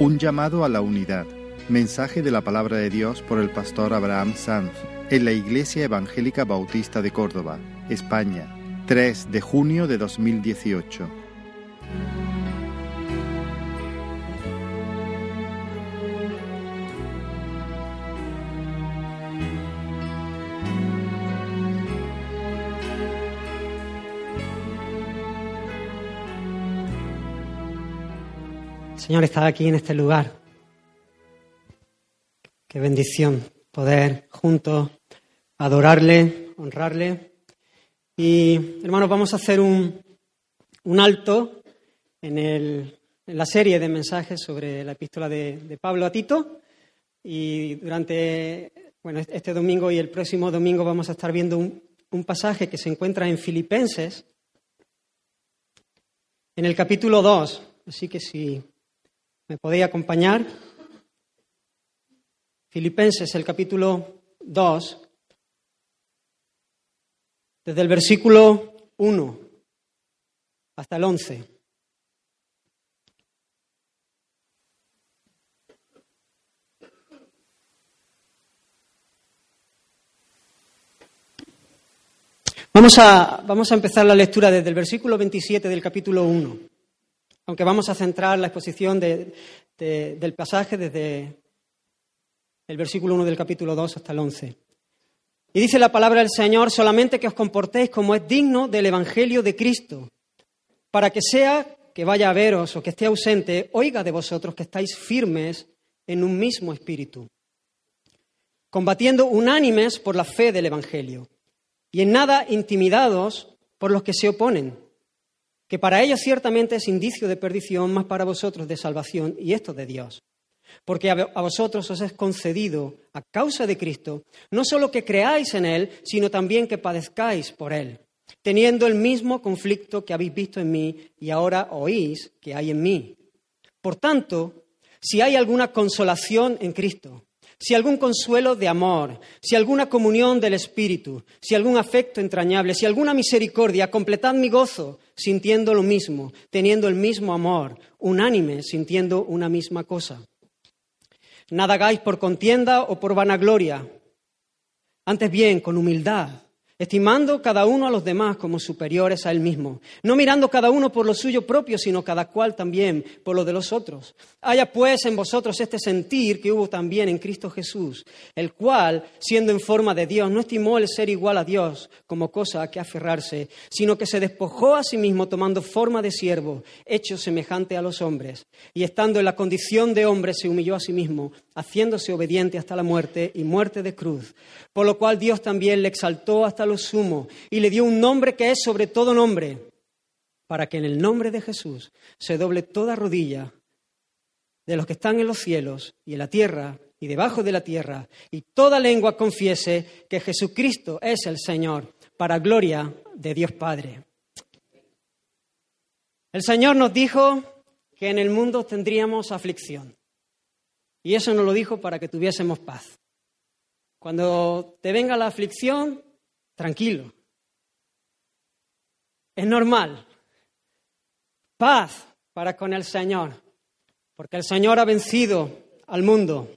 Un llamado a la unidad. Mensaje de la palabra de Dios por el pastor Abraham Sanz en la Iglesia Evangélica Bautista de Córdoba, España, 3 de junio de 2018. Señor, estar aquí en este lugar. Qué bendición poder juntos adorarle, honrarle. Y hermanos, vamos a hacer un, un alto en, el, en, la serie de mensajes sobre la epístola de, Pablo a Tito. Y durante bueno, este domingo y el próximo domingo vamos a estar viendo un, un pasaje que se encuentra en Filipenses, en el capítulo 2. Así que si ¿Me podéis acompañar? Filipenses, el capítulo 2, desde el versículo 1 hasta el 11. Vamos a, vamos a empezar la lectura desde el versículo 27 del capítulo 1 aunque vamos a centrar la exposición de, de, del pasaje desde el versículo 1 del capítulo 2 hasta el 11. Y dice la palabra del Señor, solamente que os comportéis como es digno del Evangelio de Cristo, para que sea que vaya a veros o que esté ausente, oiga de vosotros que estáis firmes en un mismo espíritu, combatiendo unánimes por la fe del Evangelio, y en nada intimidados por los que se oponen que para ellos ciertamente es indicio de perdición, más para vosotros de salvación, y esto de Dios. Porque a vosotros os es concedido, a causa de Cristo, no solo que creáis en Él, sino también que padezcáis por Él, teniendo el mismo conflicto que habéis visto en mí y ahora oís que hay en mí. Por tanto, si hay alguna consolación en Cristo, si algún consuelo de amor, si alguna comunión del Espíritu, si algún afecto entrañable, si alguna misericordia, completad mi gozo, sintiendo lo mismo, teniendo el mismo amor, unánime, sintiendo una misma cosa. Nada hagáis por contienda o por vanagloria, antes bien con humildad estimando cada uno a los demás como superiores a él mismo, no mirando cada uno por lo suyo propio, sino cada cual también por lo de los otros. Haya pues en vosotros este sentir que hubo también en Cristo Jesús, el cual, siendo en forma de Dios, no estimó el ser igual a Dios como cosa a que aferrarse, sino que se despojó a sí mismo tomando forma de siervo, hecho semejante a los hombres, y estando en la condición de hombre se humilló a sí mismo, haciéndose obediente hasta la muerte y muerte de cruz, por lo cual Dios también le exaltó hasta lo sumo y le dio un nombre que es sobre todo nombre, para que en el nombre de Jesús se doble toda rodilla de los que están en los cielos y en la tierra y debajo de la tierra, y toda lengua confiese que Jesucristo es el Señor, para gloria de Dios Padre. El Señor nos dijo que en el mundo tendríamos aflicción. Y eso nos lo dijo para que tuviésemos paz. Cuando te venga la aflicción, tranquilo. Es normal. Paz para con el Señor, porque el Señor ha vencido al mundo.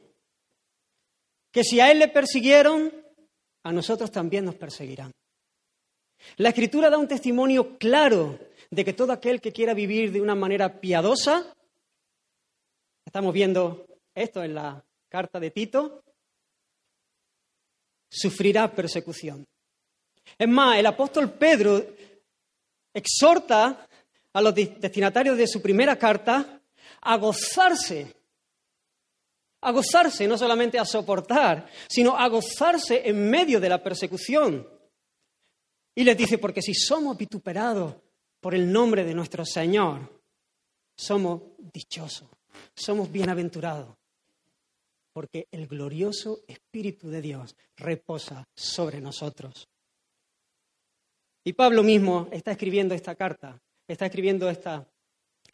Que si a Él le persiguieron, a nosotros también nos perseguirán. La Escritura da un testimonio claro de que todo aquel que quiera vivir de una manera piadosa, estamos viendo esto en la carta de Tito, sufrirá persecución. Es más, el apóstol Pedro exhorta a los destinatarios de su primera carta a gozarse, a gozarse, no solamente a soportar, sino a gozarse en medio de la persecución. Y les dice, porque si somos vituperados por el nombre de nuestro Señor, somos dichosos, somos bienaventurados, porque el glorioso Espíritu de Dios reposa sobre nosotros. Y Pablo mismo está escribiendo esta carta, está escribiendo esta,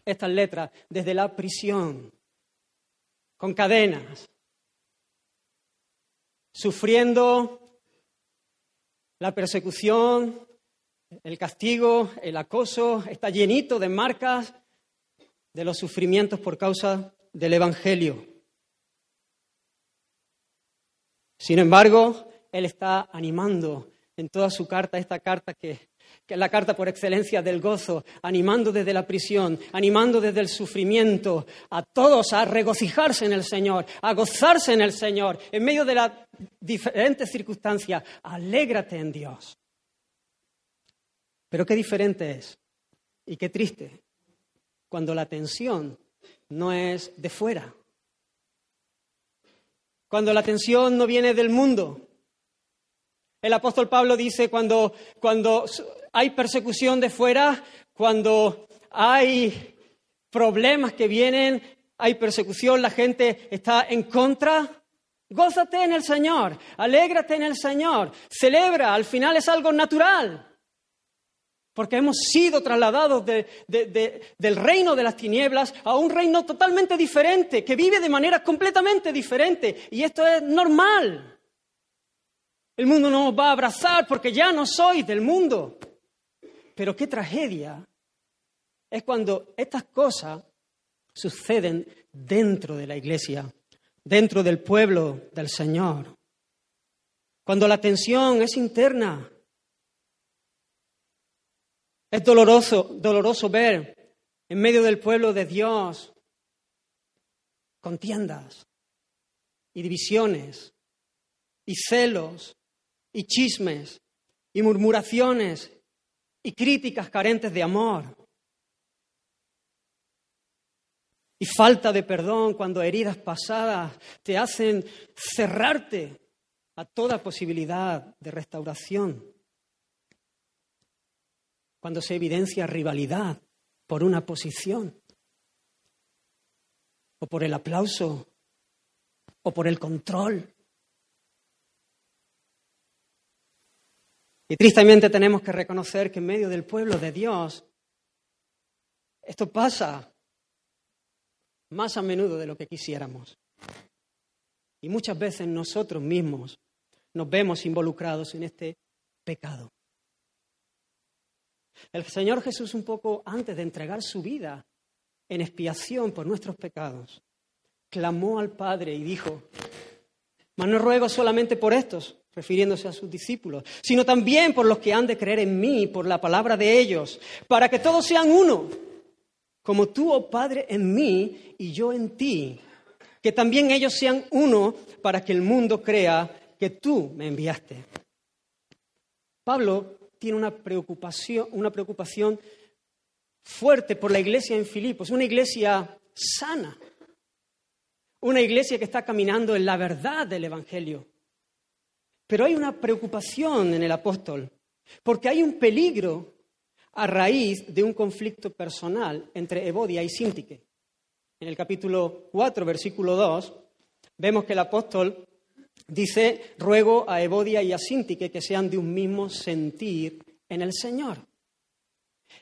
estas letras desde la prisión, con cadenas, sufriendo la persecución, el castigo, el acoso, está llenito de marcas de los sufrimientos por causa del Evangelio. Sin embargo, él está animando en toda su carta, esta carta que, es la carta por excelencia del gozo, animando desde la prisión, animando desde el sufrimiento a todos a regocijarse en el Señor, a gozarse en el Señor, en medio de las diferentes circunstancias. Alégrate en Dios. Pero qué diferente es y qué triste cuando la tensión no es de fuera, cuando la tensión no viene del mundo. El apóstol Pablo dice cuando, cuando hay persecución de fuera, cuando hay problemas que vienen, hay persecución, la gente está en contra, gózate en el Señor, alégrate en el Señor, celebra, al final es algo natural porque hemos sido trasladados del reino de las tinieblas a un reino totalmente diferente, que vive de manera completamente diferente. Y esto es normal. El mundo no nos va a abrazar porque ya no soy del mundo. Pero qué tragedia es cuando estas cosas suceden dentro de la iglesia, dentro del pueblo del Señor. Cuando la tensión es interna, es doloroso, doloroso ver en medio del pueblo de Dios contiendas y divisiones y celos y chismes y murmuraciones y críticas carentes de amor. Y falta de perdón cuando heridas pasadas te hacen cerrarte a toda posibilidad de restauración cuando se evidencia rivalidad por una posición, o por el aplauso, o por el control. Y tristemente tenemos que reconocer que en medio del pueblo de Dios esto pasa más a menudo de lo que quisiéramos. Y muchas veces nosotros mismos nos vemos involucrados en este pecado. El Señor Jesús un poco antes de entregar su vida en expiación por nuestros pecados, clamó al Padre y dijo, mas no ruego solamente por estos, refiriéndose a sus discípulos, sino también por los que han de creer en mí, por la palabra de ellos, para que todos sean uno, como tú, oh Padre, en mí y yo en ti, que también ellos sean uno para que el mundo crea que tú me enviaste. Pablo tiene una preocupación, una preocupación fuerte por la iglesia en Filipos, una iglesia sana, una iglesia que está caminando en la verdad del Evangelio. Pero hay una preocupación en el apóstol, porque hay un peligro a raíz de un conflicto personal entre Evodia y Sintique. En el capítulo 4, versículo 2, vemos que el apóstol Dice, ruego a Evodia y a Sintique que sean de un mismo sentir en el Señor.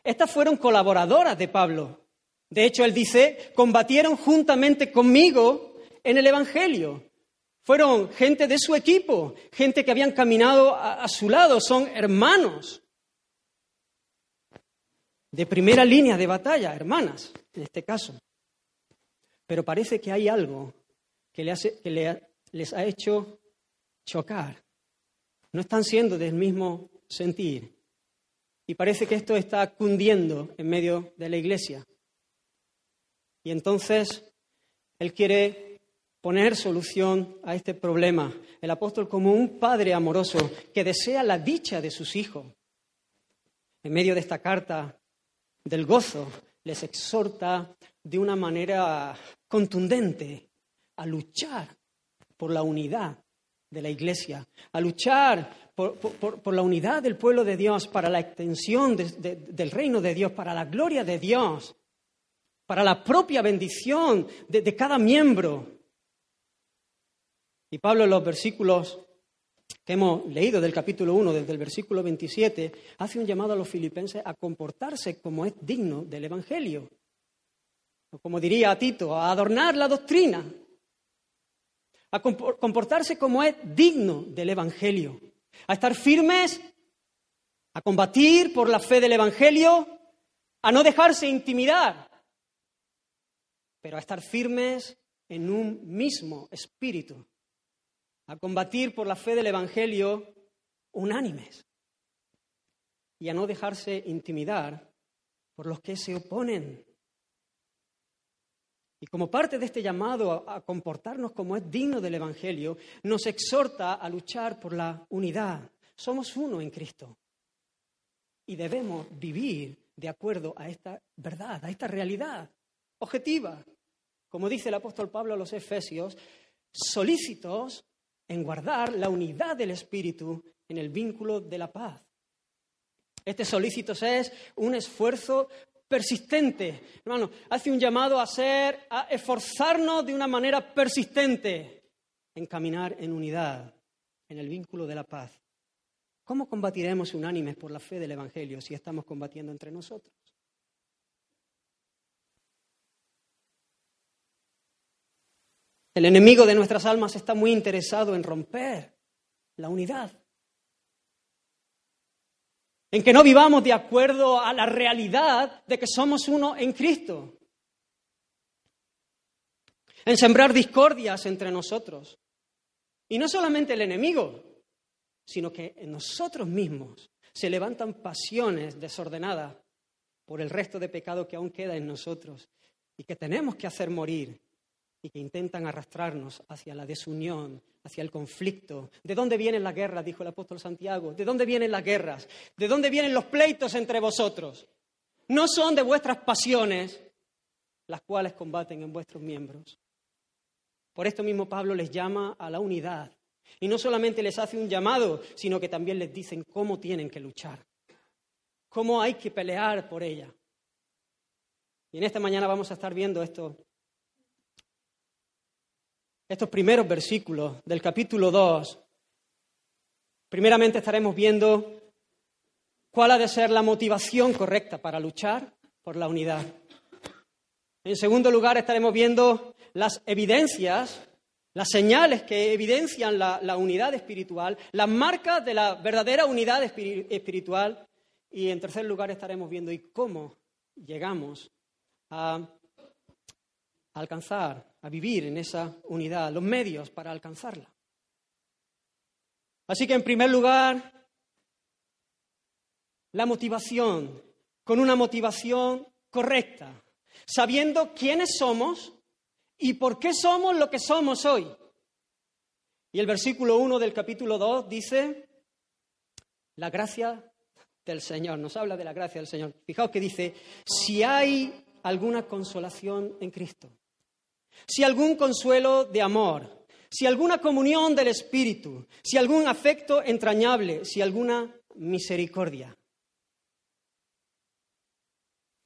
Estas fueron colaboradoras de Pablo. De hecho, él dice, combatieron juntamente conmigo en el Evangelio. Fueron gente de su equipo, gente que habían caminado a, su lado, son hermanos. De primera línea de batalla, hermanas, en este caso. Pero parece que hay algo que, les ha hecho chocar. No están siendo del mismo sentir. Y parece que esto está cundiendo en medio de la iglesia. Y entonces Él quiere poner solución a este problema. El apóstol como un padre amoroso que desea la dicha de sus hijos. En medio de esta carta del gozo, les exhorta de una manera contundente a luchar por la unidad de la Iglesia, a luchar por, la unidad del pueblo de Dios, para la extensión del reino de Dios, para la gloria de Dios, para la propia bendición de, de cada miembro. Y Pablo en los versículos que hemos leído del capítulo 1, desde el versículo 27, hace un llamado a los filipenses a comportarse como es digno del Evangelio. O como diría a Tito, a adornar la doctrina, a comportarse como es digno del Evangelio, a estar firmes, a combatir por la fe del Evangelio, a no dejarse intimidar. pero a estar firmes en un mismo espíritu, a combatir por la fe del Evangelio unánimes y a no dejarse intimidar por los que se oponen. Y como parte de este llamado a comportarnos como es digno del Evangelio, nos exhorta a luchar por la unidad. Somos uno en Cristo y debemos vivir de acuerdo a esta verdad, a esta realidad objetiva. Como dice el apóstol Pablo a los Efesios, solícitos en guardar la unidad del Espíritu en el vínculo de la paz. Este solícitos es un esfuerzo persistente. Hermano, hace un llamado a ser, a esforzarnos de una manera persistente en caminar en unidad, en el vínculo de la paz. ¿Cómo combatiremos unánimes por la fe del Evangelio si estamos combatiendo entre nosotros? El enemigo de nuestras almas está muy interesado en romper la unidad. En que no vivamos de acuerdo a la realidad de que somos uno en Cristo. En sembrar discordias entre nosotros. Y no solamente el enemigo, sino que en nosotros mismos se levantan pasiones desordenadas por el resto de pecado que aún queda en nosotros y que tenemos que hacer morir y que intentan arrastrarnos hacia la desunión, hacia el conflicto. ¿De dónde vienen las guerras? Dijo el apóstol Santiago. ¿De dónde vienen las guerras? ¿De dónde vienen los pleitos entre vosotros? No son de vuestras pasiones las cuales combaten en vuestros miembros. Por esto mismo Pablo les llama a la unidad. Y no solamente les hace un llamado, sino que también les dicen cómo tienen que luchar, cómo hay que pelear por ella. Y en esta mañana vamos a estar viendo esto estos primeros versículos del capítulo 2, primeramente estaremos viendo cuál ha de ser la motivación correcta para luchar por la unidad. En segundo lugar, estaremos viendo las evidencias, las señales que evidencian la, unidad espiritual, las marcas de la verdadera unidad espiritual. Y en tercer lugar, estaremos viendo y cómo llegamos a alcanzar, a vivir en esa unidad, los medios para alcanzarla. Así que, en primer lugar, la motivación, con una motivación correcta, sabiendo quiénes somos y por qué somos lo que somos hoy. Y el versículo 1 del capítulo 2 dice, la gracia del Señor, nos habla de la gracia del Señor. Fijaos que dice, si hay alguna consolación en Cristo si algún consuelo de amor, si alguna comunión del Espíritu, si algún afecto entrañable, si alguna misericordia.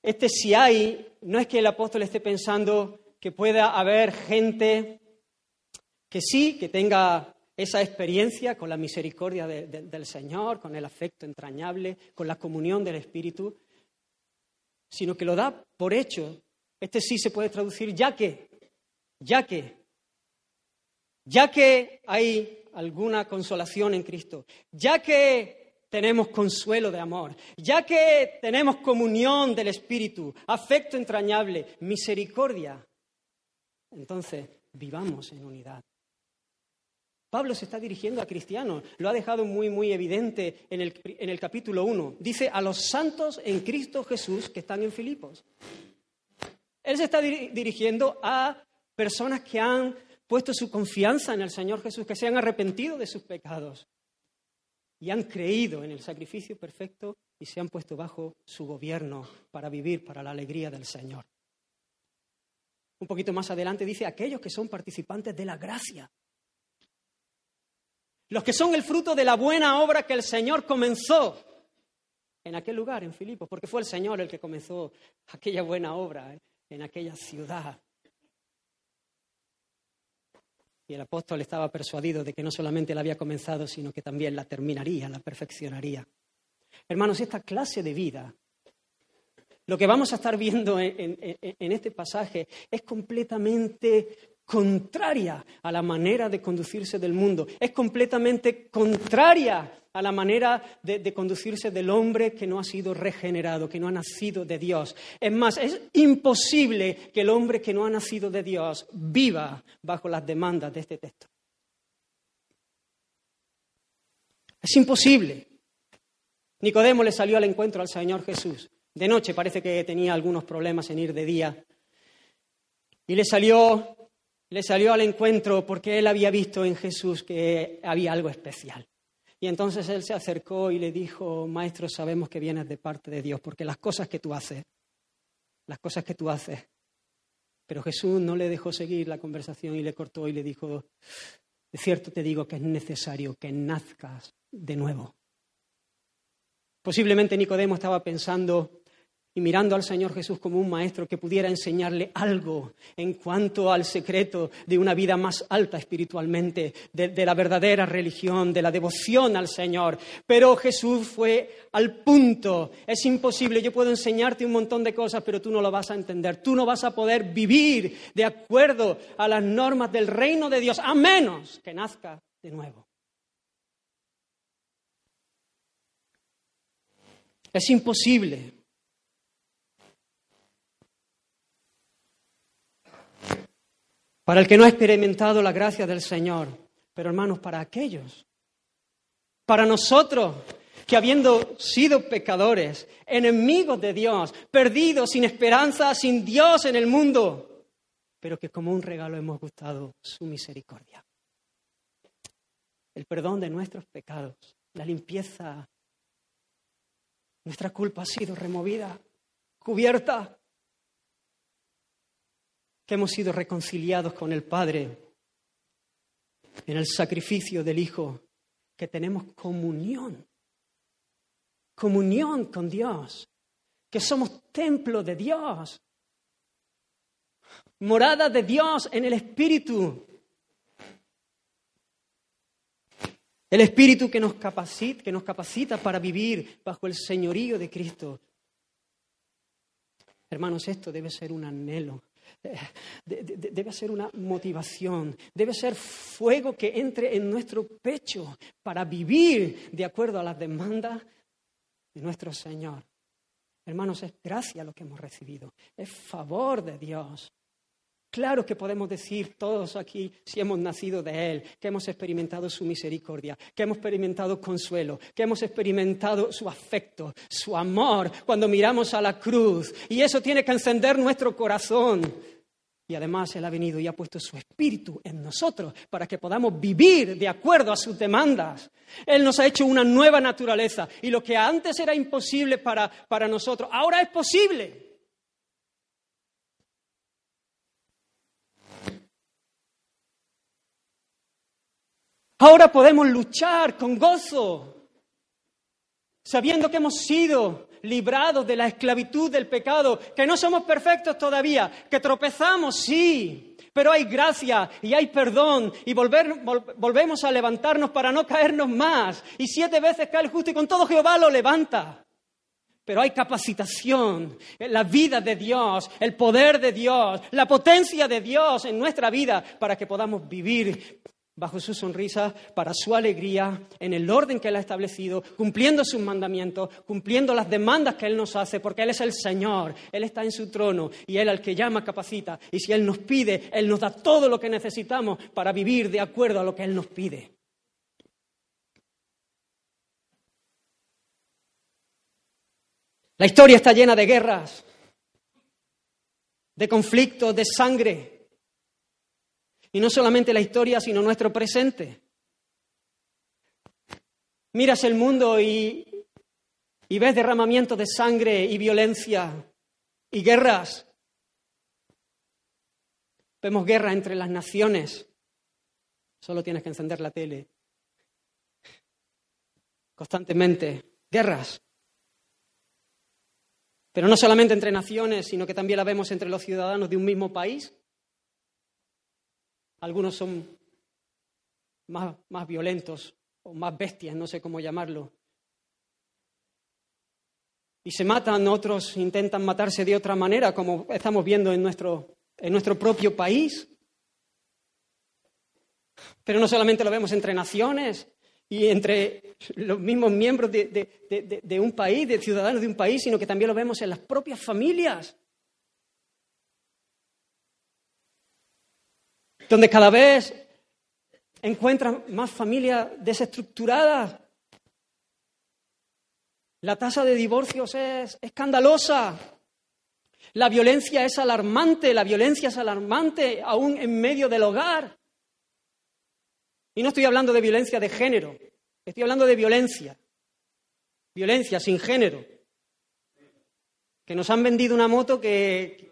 Este si hay, no es que el apóstol esté pensando que pueda haber gente que sí, que tenga esa experiencia con la misericordia del Señor, con el afecto entrañable, con la comunión del Espíritu, sino que lo da por hecho. Este sí se puede traducir ya que, ya que, ya que hay alguna consolación en Cristo, ya que tenemos consuelo de amor, ya que tenemos comunión del Espíritu, afecto entrañable, misericordia, entonces vivamos en unidad. Pablo se está dirigiendo a cristianos, lo ha dejado muy, muy evidente en el, en el capítulo 1. Dice a los santos en Cristo Jesús que están en Filipos. Él se está dirigiendo a personas que han puesto su confianza en el Señor Jesús, que se han arrepentido de sus pecados y han creído en el sacrificio perfecto y se han puesto bajo su gobierno para vivir para la alegría del Señor. Un poquito más adelante dice aquellos que son participantes de la gracia. Los que son el fruto de la buena obra que el Señor comenzó en aquel lugar, en Filipos, porque fue el Señor el que comenzó aquella buena obra ¿eh? en aquella ciudad. Y el apóstol estaba persuadido de que no solamente la había comenzado, sino que también la terminaría, la perfeccionaría. Hermanos, esta clase de vida, lo que vamos a estar viendo en, este pasaje, es completamente contraria a la manera de conducirse del mundo, es completamente contraria a la manera de, conducirse del hombre que no ha sido regenerado, que no ha nacido de Dios. Es más, es imposible que el hombre que no ha nacido de Dios viva bajo las demandas de este texto. Es imposible. Nicodemo le salió al encuentro al Señor Jesús. De noche parece que tenía algunos problemas en ir de día. Y le salió, le salió al encuentro porque él había visto en Jesús que había algo especial. Y entonces él se acercó y le dijo, Maestro, sabemos que vienes de parte de Dios, porque las cosas que tú haces, las cosas que tú haces. Pero Jesús no le dejó seguir la conversación y le cortó y le dijo, de cierto te digo que es necesario que nazcas de nuevo. Posiblemente Nicodemo estaba pensando, y mirando al Señor Jesús como un maestro que pudiera enseñarle algo en cuanto al secreto de una vida más alta espiritualmente, de, la verdadera religión, de la devoción al Señor. Pero Jesús fue al punto. Es imposible, yo puedo enseñarte un montón de cosas, pero tú no lo vas a entender. Tú no vas a poder vivir de acuerdo a las normas del reino de Dios, a menos que nazca de nuevo. Es imposible. Para el que no ha experimentado la gracia del Señor, pero hermanos, para aquellos, para nosotros que habiendo sido pecadores, enemigos de Dios, perdidos, sin esperanza, sin Dios en el mundo, pero que como un regalo hemos gustado su misericordia. El perdón de nuestros pecados, la limpieza, nuestra culpa ha sido removida, cubierta que hemos sido reconciliados con el Padre en el sacrificio del Hijo, que tenemos comunión, comunión con Dios, que somos templo de Dios, morada de Dios en el Espíritu. El Espíritu que nos, capacita, que nos capacita para vivir bajo el señorío de Cristo. Hermanos, esto debe ser un anhelo debe ser una motivación, debe ser fuego que entre en nuestro pecho para vivir de acuerdo a las demandas de nuestro Señor. Hermanos, es gracia lo que hemos recibido, es favor de Dios. Claro que podemos decir todos aquí, si hemos nacido de Él, que hemos experimentado su misericordia, que hemos experimentado consuelo, que hemos experimentado su afecto, su amor, cuando miramos a la cruz. Y eso tiene que encender nuestro corazón. Y además Él ha venido y ha puesto su espíritu en nosotros para que podamos vivir de acuerdo a sus demandas. Él nos ha hecho una nueva naturaleza y lo que antes era imposible para, para nosotros, ahora es posible. Ahora podemos luchar con gozo, sabiendo que hemos sido librados de la esclavitud del pecado, que no somos perfectos todavía, que tropezamos, sí, pero hay gracia y hay perdón y volvemos a levantarnos para no caernos más. Y siete veces cae el justo y con todo Jehová lo levanta. Pero hay capacitación, la vida de Dios, el poder de Dios, la potencia de Dios en nuestra vida para que podamos vivir bajo su sonrisa, para su alegría, en el orden que Él ha establecido, cumpliendo sus mandamientos, cumpliendo las demandas que Él nos hace, porque Él es el Señor, Él está en su trono y Él al que llama capacita. Y si Él nos pide, Él nos da todo lo que necesitamos para vivir de acuerdo a lo que Él nos pide. La historia está llena de guerras, de conflictos, de sangre, y no solamente la historia, sino nuestro presente. Miras el mundo y, ves derramamiento de sangre y violencia y guerras. Vemos guerra entre las naciones. Solo tienes que encender la tele. Constantemente. Guerras. Pero no solamente entre naciones, sino que también la vemos entre los ciudadanos de un mismo país. Algunos son más, más violentos o más bestias, no sé cómo llamarlo. Y se matan, otros intentan matarse de otra manera, como estamos viendo en nuestro, en nuestro propio país. Pero no solamente lo vemos entre naciones y entre los mismos miembros de, un país, de ciudadanos de un país, sino que también lo vemos en las propias familias. Donde cada vez encuentran más familias desestructuradas. La tasa de divorcios es escandalosa. La violencia es alarmante, la violencia es alarmante aún en medio del hogar. Y no estoy hablando de violencia de género, estoy hablando de violencia. Violencia sin género. Que nos han vendido una moto que,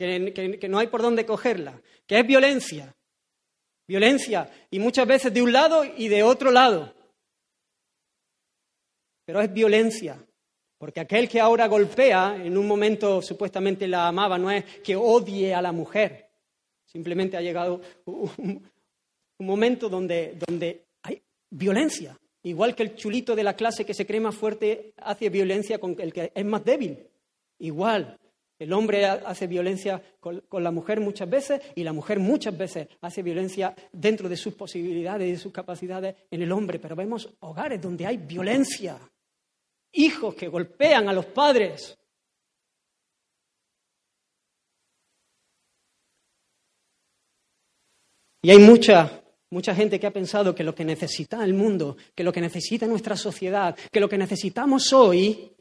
que, no hay por dónde cogerla, que es violencia. Violencia, y muchas veces de un lado y de otro lado. Pero es violencia. Porque aquel que ahora golpea, en un momento supuestamente la amaba, no es que odie a la mujer. Simplemente ha llegado un, momento donde, donde hay violencia. Igual que el chulito de la clase que se cree más fuerte hace violencia con el que es más débil. Igual. El hombre hace violencia con, con, la mujer muchas veces y la mujer muchas veces hace violencia dentro de sus posibilidades y sus capacidades en el hombre. Pero vemos hogares donde hay violencia hijos que golpean a los padres. Y hay mucha, mucha gente que ha pensado que lo que necesita el mundo, que lo que necesita nuestra sociedad, que lo que necesitamos hoy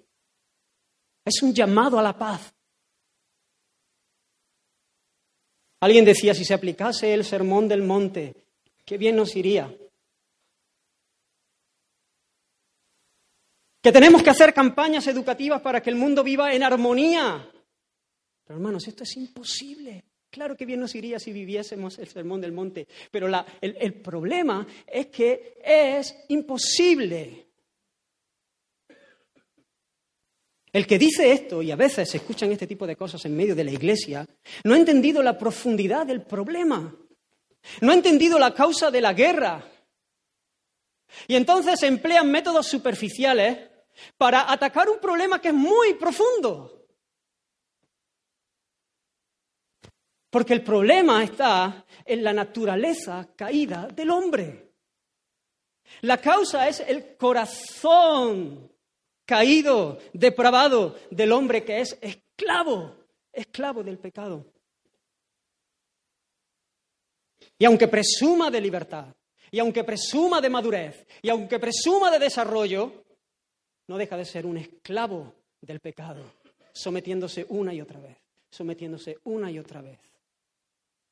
es un llamado a la paz. Alguien decía, si se aplicase el sermón del monte, qué bien nos iría. que tenemos que hacer campañas educativas para que el mundo viva en armonía. Pero hermanos, esto es imposible. Claro que bien nos iría si viviésemos el sermón del monte, pero el, el problema es que es imposible. El que dice esto, y a veces se escuchan este tipo de cosas en medio de la iglesia, no ha entendido la profundidad del problema, no ha entendido la causa de la guerra. Y entonces emplean métodos superficiales para atacar un problema que es muy profundo. Porque el problema está en la naturaleza caída del hombre. La causa es el corazón caído, depravado del hombre que es esclavo, esclavo del pecado. Y aunque presuma de libertad, y aunque presuma de madurez, y aunque presuma de desarrollo, no deja de ser un esclavo del pecado, sometiéndose una y otra vez, sometiéndose una y otra vez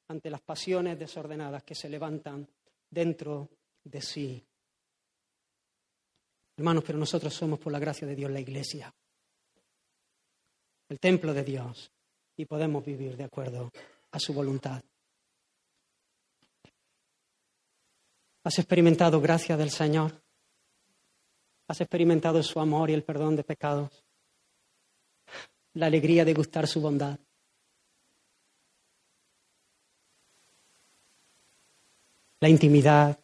ante las pasiones desordenadas que se levantan dentro de sí. Hermanos, pero nosotros somos por la gracia de Dios la iglesia, el templo de Dios, y podemos vivir de acuerdo a su voluntad. ¿Has experimentado gracia del Señor? ¿Has experimentado su amor y el perdón de pecados? La alegría de gustar su bondad. La intimidad,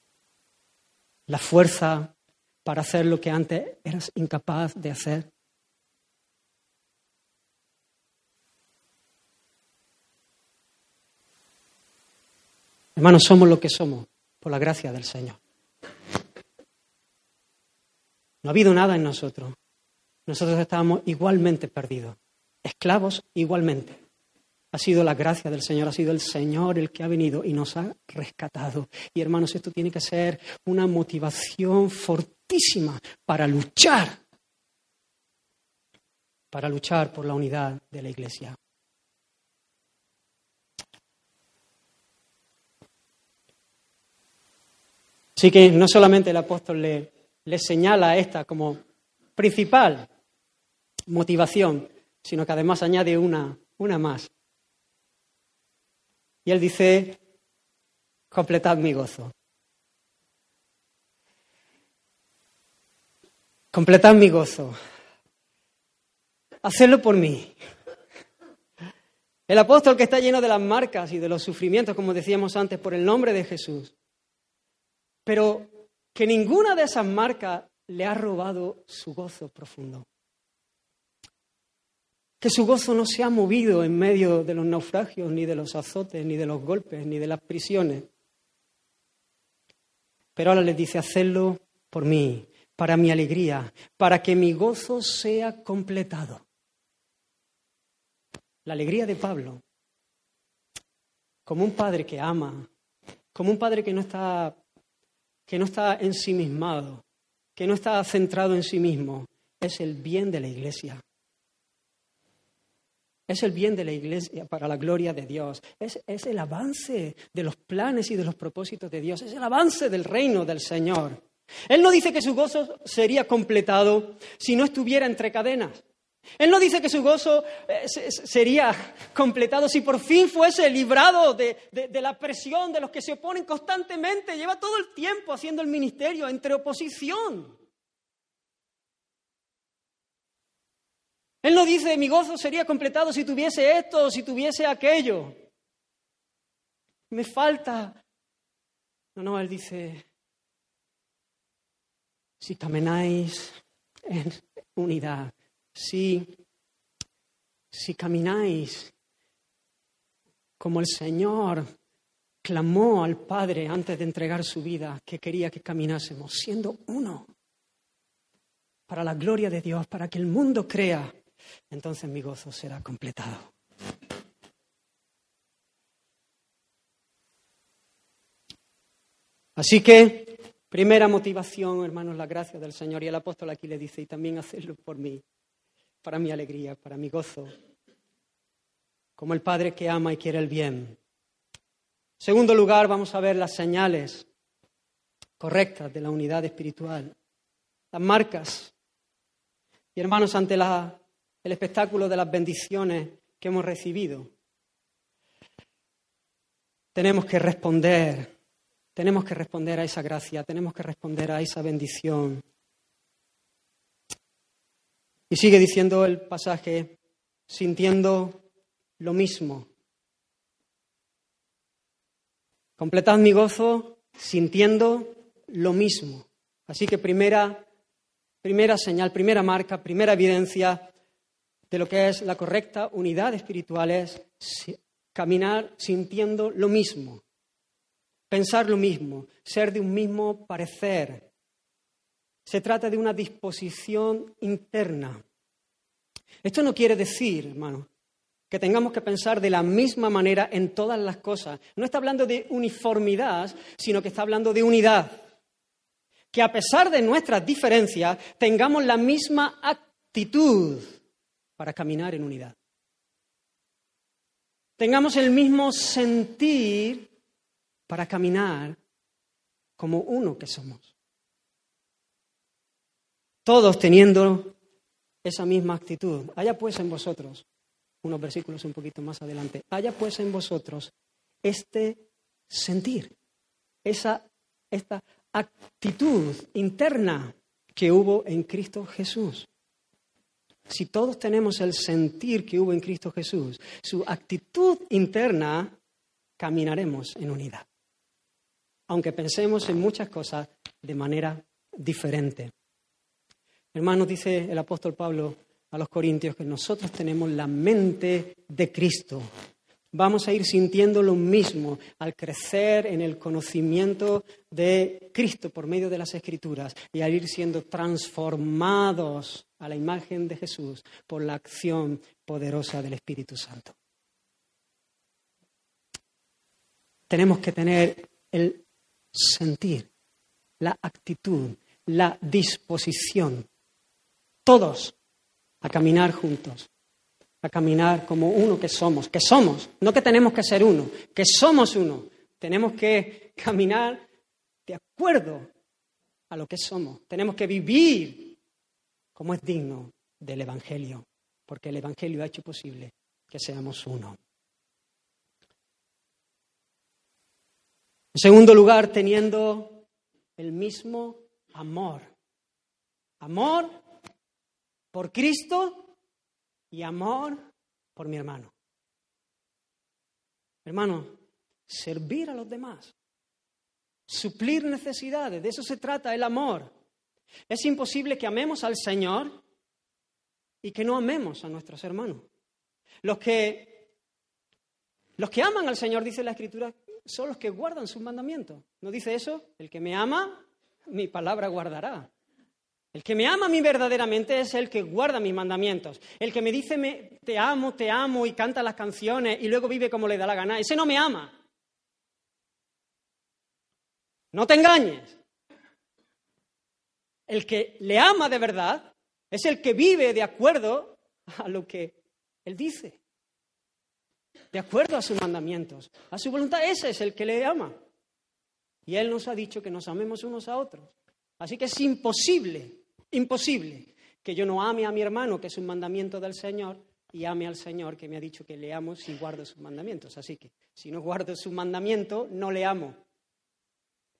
la fuerza para hacer lo que antes eras incapaz de hacer. Hermanos, somos lo que somos por la gracia del Señor. No ha habido nada en nosotros. Nosotros estábamos igualmente perdidos, esclavos igualmente. Ha sido la gracia del Señor, ha sido el Señor el que ha venido y nos ha rescatado. Y hermanos, esto tiene que ser una motivación fortísima para luchar, para luchar por la unidad de la Iglesia. Así que no solamente el apóstol le, le señala esta como principal motivación, sino que además añade una, una más. Y él dice, completad mi gozo. Completad mi gozo. Hacedlo por mí. El apóstol que está lleno de las marcas y de los sufrimientos, como decíamos antes, por el nombre de Jesús. Pero que ninguna de esas marcas le ha robado su gozo profundo. Que su gozo no se ha movido en medio de los naufragios, ni de los azotes, ni de los golpes, ni de las prisiones. Pero ahora les dice, hacedlo por mí, para mi alegría, para que mi gozo sea completado. La alegría de Pablo, como un padre que ama, como un padre que no está, que no está ensimismado, que no está centrado en sí mismo, es el bien de la iglesia. Es el bien de la iglesia para la gloria de Dios. Es, es, el avance de los planes y de los propósitos de Dios. Es el avance del reino del Señor. Él no dice que su gozo sería completado si no estuviera entre cadenas. Él no dice que su gozo eh, sería completado si por fin fuese librado de, de, la presión de los que se oponen constantemente. Lleva todo el tiempo haciendo el ministerio entre oposición. Él no dice mi gozo sería completado si tuviese esto o si tuviese aquello. Me falta. No, no, él dice, si camináis en unidad, si, si camináis como el Señor clamó al Padre antes de entregar su vida, que quería que caminásemos, siendo uno, para la gloria de Dios, para que el mundo crea, entonces mi gozo será completado. Así que Primera motivación, hermanos, la gracia del Señor. Y el apóstol aquí le dice, y también hacerlo por mí, para mi alegría, para mi gozo, como el Padre que ama y quiere el bien. segundo lugar, vamos a ver las señales correctas de la unidad espiritual, las marcas. Y hermanos, ante el espectáculo de las bendiciones que hemos recibido, tenemos que responder tenemos que responder a esa gracia, tenemos que responder a esa bendición. Y sigue diciendo el pasaje, sintiendo lo mismo. Completad mi gozo sintiendo lo mismo. Así que primera, primera señal, primera marca, primera evidencia de lo que es la correcta unidad espiritual es caminar sintiendo lo mismo pensar lo mismo, ser de un mismo parecer. Se trata de una disposición interna. Esto no quiere decir, hermano, que tengamos que pensar de la misma manera en todas las cosas. No está hablando de uniformidad, sino que está hablando de unidad. Que a pesar de nuestras diferencias, tengamos la misma actitud para caminar en unidad. Tengamos el mismo sentir para caminar como uno que somos. Todos teniendo esa misma actitud. Haya pues en vosotros, unos versículos un poquito más adelante, haya pues en vosotros este sentir, esa, esta actitud interna que hubo en Cristo Jesús. Si todos tenemos el sentir que hubo en Cristo Jesús, su actitud interna, caminaremos en unidad aunque pensemos en muchas cosas de manera diferente. Hermanos, dice el apóstol Pablo a los Corintios que nosotros tenemos la mente de Cristo. Vamos a ir sintiendo lo mismo al crecer en el conocimiento de Cristo por medio de las Escrituras y al ir siendo transformados a la imagen de Jesús por la acción poderosa del Espíritu Santo. Tenemos que tener el sentir, la actitud, la disposición, todos a caminar juntos, a caminar como uno que somos, que somos, no que tenemos que ser uno, que somos uno. Tenemos que caminar de acuerdo a lo que somos. Tenemos que vivir como es digno del Evangelio, porque el Evangelio ha hecho posible que seamos uno. En segundo lugar, teniendo el mismo amor. Amor por Cristo y amor por mi hermano. Hermano, servir a los demás, suplir necesidades, de eso se trata el amor. Es imposible que amemos al Señor y que no amemos a nuestros hermanos. Los que, los que aman al Señor, dice la Escritura, son los que guardan sus mandamientos. ¿No dice eso? El que me ama, mi palabra guardará. El que me ama a mí verdaderamente es el que guarda mis mandamientos. El que me dice me, te amo, te amo y canta las canciones y luego vive como le da la gana, ese no me ama. No te engañes. El que le ama de verdad es el que vive de acuerdo a lo que él dice. De acuerdo a sus mandamientos, a su voluntad. Ese es el que le ama. Y Él nos ha dicho que nos amemos unos a otros. Así que es imposible Imposible que yo no ame a mi hermano, que es un mandamiento del Señor, y ame al Señor, que me ha dicho que le amo si guardo sus mandamientos. Así que si no guardo su mandamiento, no le amo.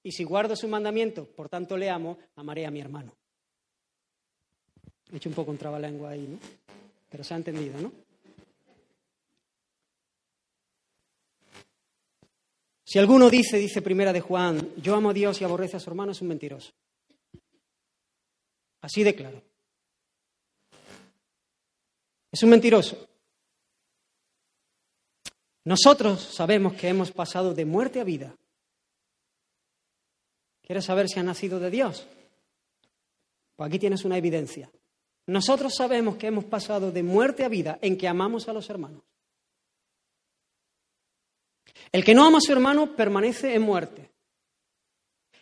Y si guardo su mandamiento, por tanto le amo, amaré a mi hermano. He hecho un poco un trabalengua ahí, ¿no? Pero se ha entendido, ¿no? Si alguno dice, dice primera de Juan, yo amo a Dios y aborrece a su hermano, es un mentiroso. Así de claro. Es un mentiroso. Nosotros sabemos que hemos pasado de muerte a vida. ¿Quieres saber si ha nacido de Dios? Pues aquí tienes una evidencia. Nosotros sabemos que hemos pasado de muerte a vida en que amamos a los hermanos. El que no ama a su hermano permanece en muerte.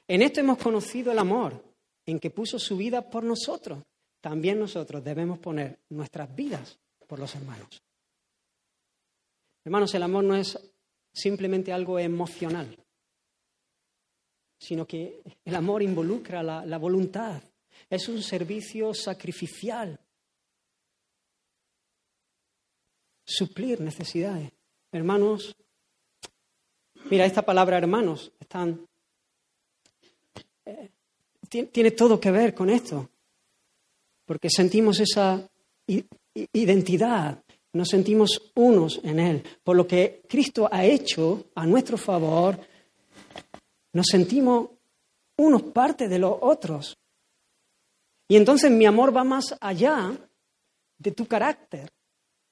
En esto hemos conocido el amor, en que puso su vida por nosotros, también nosotros debemos poner nuestras vidas por los hermanos. Hermanos, el amor no es simplemente algo emocional, sino que el amor involucra la, voluntad, es un servicio sacrificial, suplir necesidades. Hermanos, mira, esta palabra hermanos están eh, tiene todo que ver con esto, porque sentimos esa identidad, nos sentimos unos en Él. Por lo que Cristo ha hecho a nuestro favor, nos sentimos unos parte de los otros. Y entonces mi amor va más allá de tu carácter,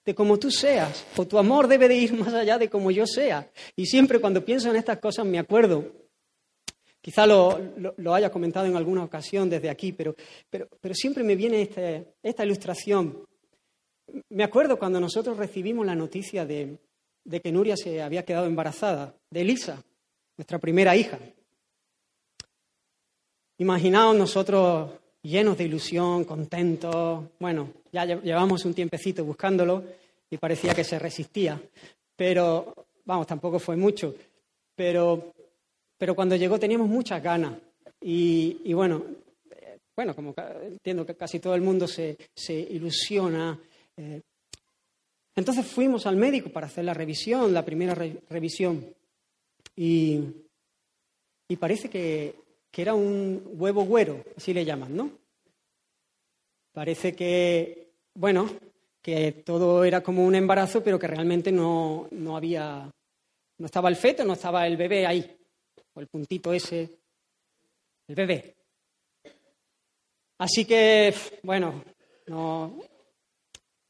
de cómo tú seas, o tu amor debe de ir más allá de cómo yo sea. Y siempre cuando pienso en estas cosas me acuerdo Quizá lo, haya comentado en alguna ocasión desde aquí, pero, siempre me viene este, esta ilustración. Me acuerdo cuando nosotros recibimos la noticia de, que Nuria se había quedado embarazada, de Elisa, nuestra primera hija. Imaginaos nosotros llenos de ilusión, contentos. Bueno, ya llevamos un tiempecito buscándolo y parecía que se resistía. Pero, vamos, tampoco fue mucho. Pero pero cuando llegó teníamos muchas ganas. Y, bueno, bueno, como entiendo que casi todo el mundo se, ilusiona. Eh, entonces fuimos al médico para hacer la revisión, la primera revisión. Y, parece que, que, era un huevo güero, así le llaman, ¿no? Parece que, bueno, que todo era como un embarazo, pero que realmente no, no había, no estaba el feto, no estaba el bebé ahí el puntito ese, el bebé. Así que, bueno,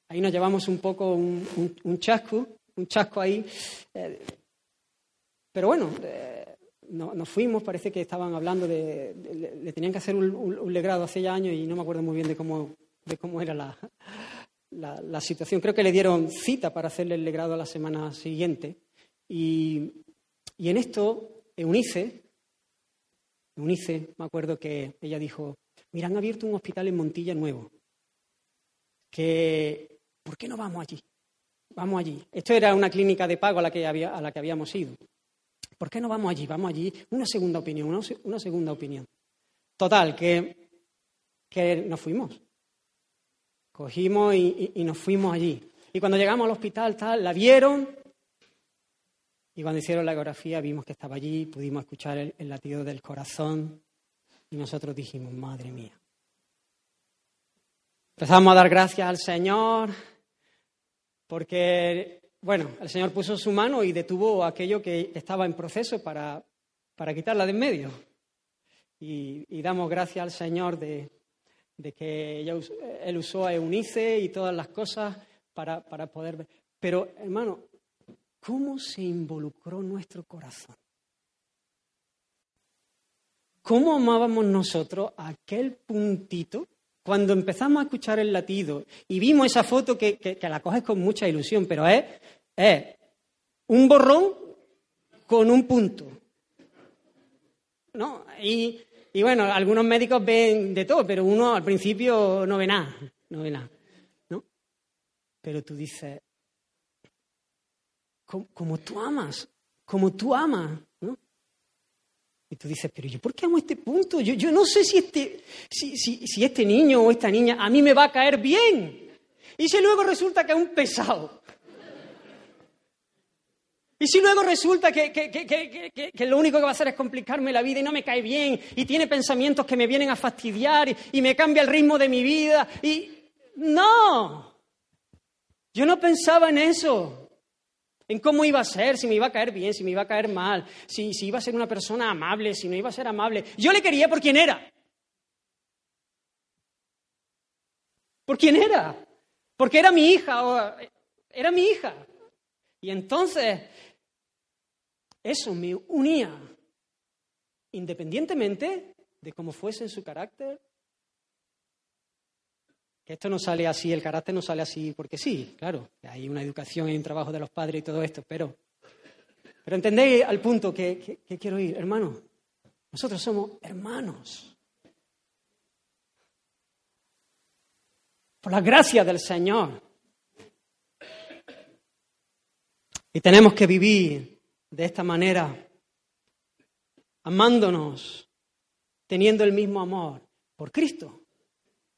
ahí nos llevamos un poco un, chasco, un chasco ahí. Eh, pero bueno, eh, nos fuimos, parece que estaban hablando de, le tenían que hacer un, legrado hace ya años y no me acuerdo muy bien de cómo, de cómo era la, la, situación. Creo que le dieron cita para hacerle el legrado a la semana siguiente. Y, y en esto Eunice, Eunice, me acuerdo que ella dijo, mira, han abierto un hospital en Montilla nuevo, que, ¿por qué no vamos allí? Vamos allí. Esto era una clínica de pago a la que, a la que habíamos ido. ¿Por qué no vamos allí? Vamos allí. Una segunda opinión, una, segunda opinión. Total, que, que nos fuimos. Cogimos y, y, nos fuimos allí. Y cuando llegamos al hospital, tal, la vieron, y cuando hicieron la ecografía vimos que estaba allí, pudimos escuchar el, latido del corazón y nosotros dijimos, madre mía. Empezamos a dar gracias al Señor porque, bueno, el Señor puso su mano y detuvo aquello que estaba en proceso para, para quitarla de en medio. Y, damos gracias al Señor de, que Él usó a Eunice y todas las cosas para, para poder. Pero, hermano, ¿Cómo se involucró nuestro corazón? ¿Cómo amábamos nosotros aquel puntito cuando empezamos a escuchar el latido y vimos esa foto que, que, la coges con mucha ilusión, pero es, es un borrón con un punto. ¿No? Y, y, bueno, algunos médicos ven de todo, pero uno al principio no ve nada, no ve nada. ¿no? Pero tú dices, como, tú amas, como tú amas, ¿no? Y tú dices, pero yo por qué amo este punto? Yo, yo no sé si este, si, si, si este niño o esta niña a mí me va a caer bien. Y si luego resulta que es un pesado. Y si luego resulta que, que, que, que, lo único que va a hacer es complicarme la vida y no me cae bien y tiene pensamientos que me vienen a fastidiar y, y me cambia el ritmo de mi vida y... No, yo no pensaba en eso en cómo iba a ser, si me iba a caer bien, si me iba a caer mal, si, si iba a ser una persona amable, si no iba a ser amable. Yo le quería por quién era. ¿Por quién era? Porque era mi hija era mi hija. Y entonces eso me unía, independientemente de cómo fuese en su carácter, esto no sale así, el carácter no sale así porque sí, claro, hay una educación, hay un trabajo de los padres y todo esto, pero, pero entendéis al punto que, que quiero ir, hermano, nosotros somos hermanos. Por la gracia del Señor. Y tenemos que vivir de esta manera, amándonos, teniendo el mismo amor por Cristo.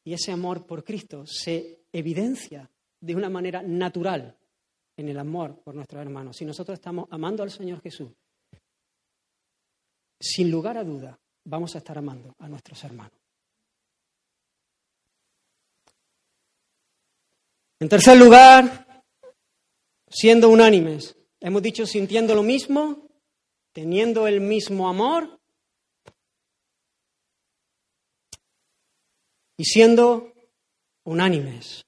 Y ese amor por Cristo se evidencia de una manera natural en el amor por nuestros hermanos. Si nosotros estamos amando al Señor Jesús, sin lugar a duda, vamos a estar amando a nuestros hermanos. En tercer lugar, siendo unánimes. Hemos dicho sintiendo lo mismo, teniendo el mismo amor y siendo unánimes,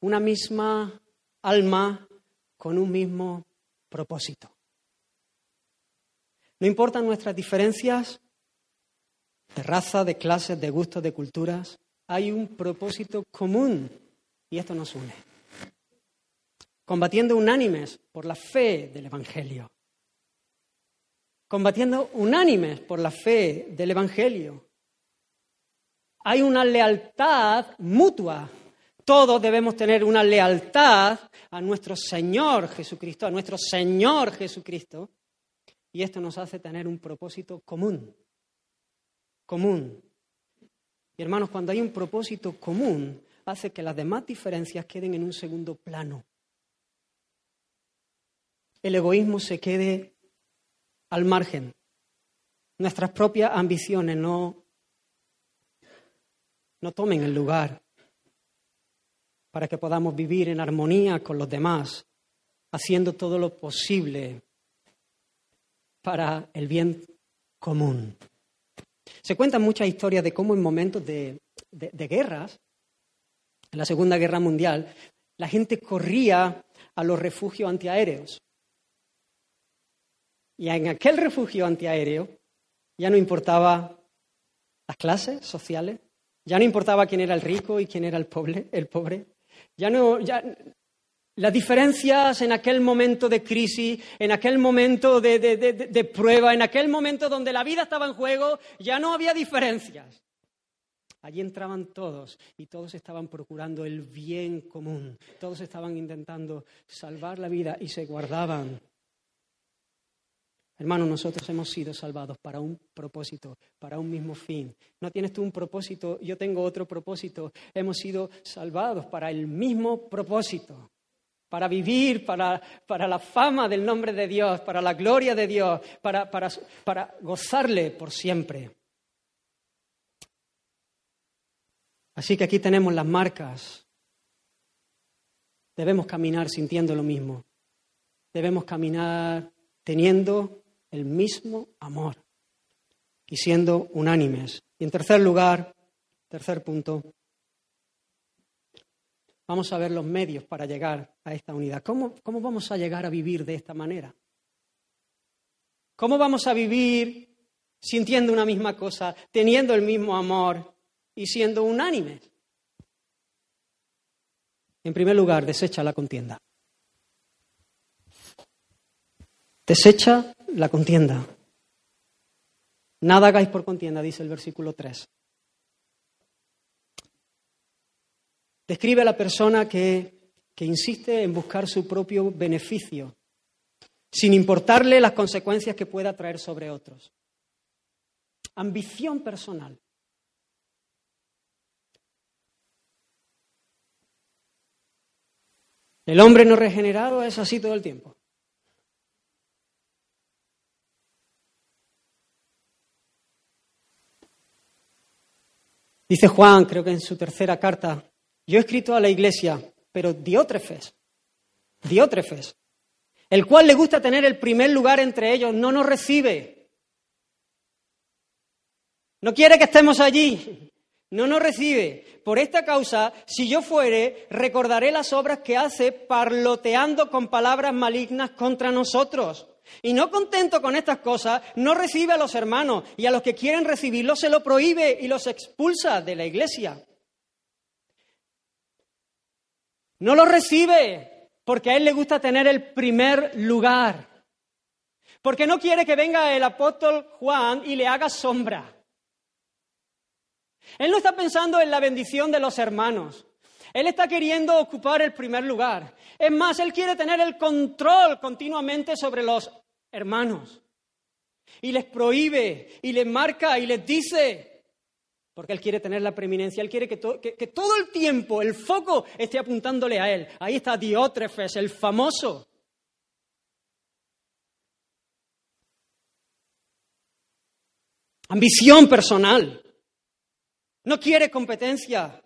una misma alma con un mismo propósito. No importan nuestras diferencias de raza, de clases, de gustos, de culturas, hay un propósito común y esto nos une. Combatiendo unánimes por la fe del Evangelio. Combatiendo unánimes por la fe del Evangelio hay una lealtad mutua. Todos debemos tener una lealtad a nuestro Señor Jesucristo, a nuestro Señor Jesucristo. Y esto nos hace tener un propósito común. Común. Y hermanos, cuando hay un propósito común, hace que las demás diferencias queden en un segundo plano. El egoísmo se quede al margen. Nuestras propias ambiciones no no tomen el lugar para que podamos vivir en armonía con los demás, haciendo todo lo posible para el bien común. Se cuentan muchas historias de cómo en momentos de, guerras, en la Segunda Guerra Mundial, la gente corría a los refugios antiaéreos. Y en aquel refugio antiaéreo ya no importaba las clases sociales, ya no importaba quién era el rico y quién era el pobre. El pobre. Ya no, ya, las diferencias en aquel momento de crisis, en aquel momento de, de, prueba, en aquel momento donde la vida estaba en juego, ya no había diferencias. Allí entraban todos y todos estaban procurando el bien común, todos estaban intentando salvar la vida y se guardaban Hermanos, nosotros hemos sido salvados para un propósito, para un mismo fin. No tienes tú un propósito, yo tengo otro propósito. Hemos sido salvados para el mismo propósito, para vivir, para, para la fama del nombre de Dios, para la gloria de Dios, para, para, para gozarle por siempre. Así que aquí tenemos las marcas. Debemos caminar sintiendo lo mismo. Debemos caminar teniendo el mismo amor y siendo unánimes. Y en tercer lugar, tercer punto, vamos a ver los medios para llegar a esta unidad. ¿Cómo, ¿Cómo, vamos a llegar a vivir de esta manera? ¿Cómo vamos a vivir sintiendo una misma cosa, teniendo el mismo amor y siendo unánimes. En primer lugar, desecha la contienda. Desecha la contienda. Nada hagáis por contienda, dice el versículo 3. Describe a la persona que, que insiste en buscar su propio beneficio, sin importarle las consecuencias que pueda traer sobre otros. Ambición personal. El hombre no regenerado es así todo el tiempo. Dice Juan, creo que en su tercera carta, yo he escrito a la iglesia, pero Diótrefes, Diótrefes, el cual le gusta tener el primer lugar entre ellos, no nos recibe. No quiere que estemos allí, no nos recibe. Por esta causa, si yo fuere, recordaré las obras que hace parloteando con palabras malignas contra nosotros. Y no contento con estas cosas, no recibe a los hermanos y a los que quieren recibirlos se lo prohíbe y los expulsa de la iglesia. No los recibe porque a él le gusta tener el primer lugar. Porque no quiere que venga el apóstol Juan y le haga sombra. Él no está pensando en la bendición de los hermanos. Él está queriendo ocupar el primer lugar. Es más, Él quiere tener el control continuamente sobre los hermanos. Y les prohíbe, y les marca, y les dice, porque Él quiere tener la preeminencia, Él quiere que, todo el tiempo el foco esté apuntándole a Él. Ahí está Diótrefes, el famoso. Ambición personal. No quiere competencia.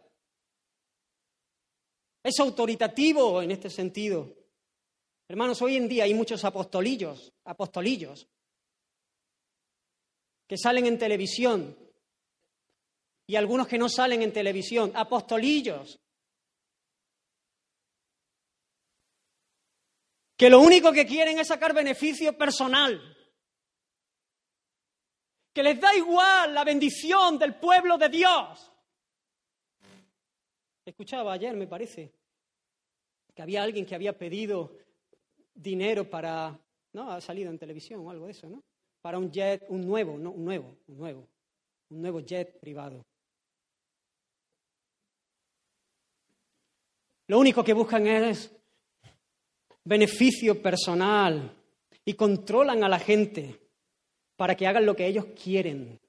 Es autoritativo en este sentido. Hermanos, hoy en día hay muchos apostolillos, apostolillos, que salen en televisión y algunos que no salen en televisión, apostolillos, que lo único que quieren es sacar beneficio personal que les da igual la bendición del pueblo de Dios. Escuchaba ayer, me parece, que había alguien que había pedido dinero para, ¿no? Ha salido en televisión o algo de eso, ¿no? Para un jet, un nuevo, no, un nuevo, un nuevo, un nuevo jet privado. Lo único que buscan es beneficio personal y controlan a la gente para que hagan lo que ellos quieren.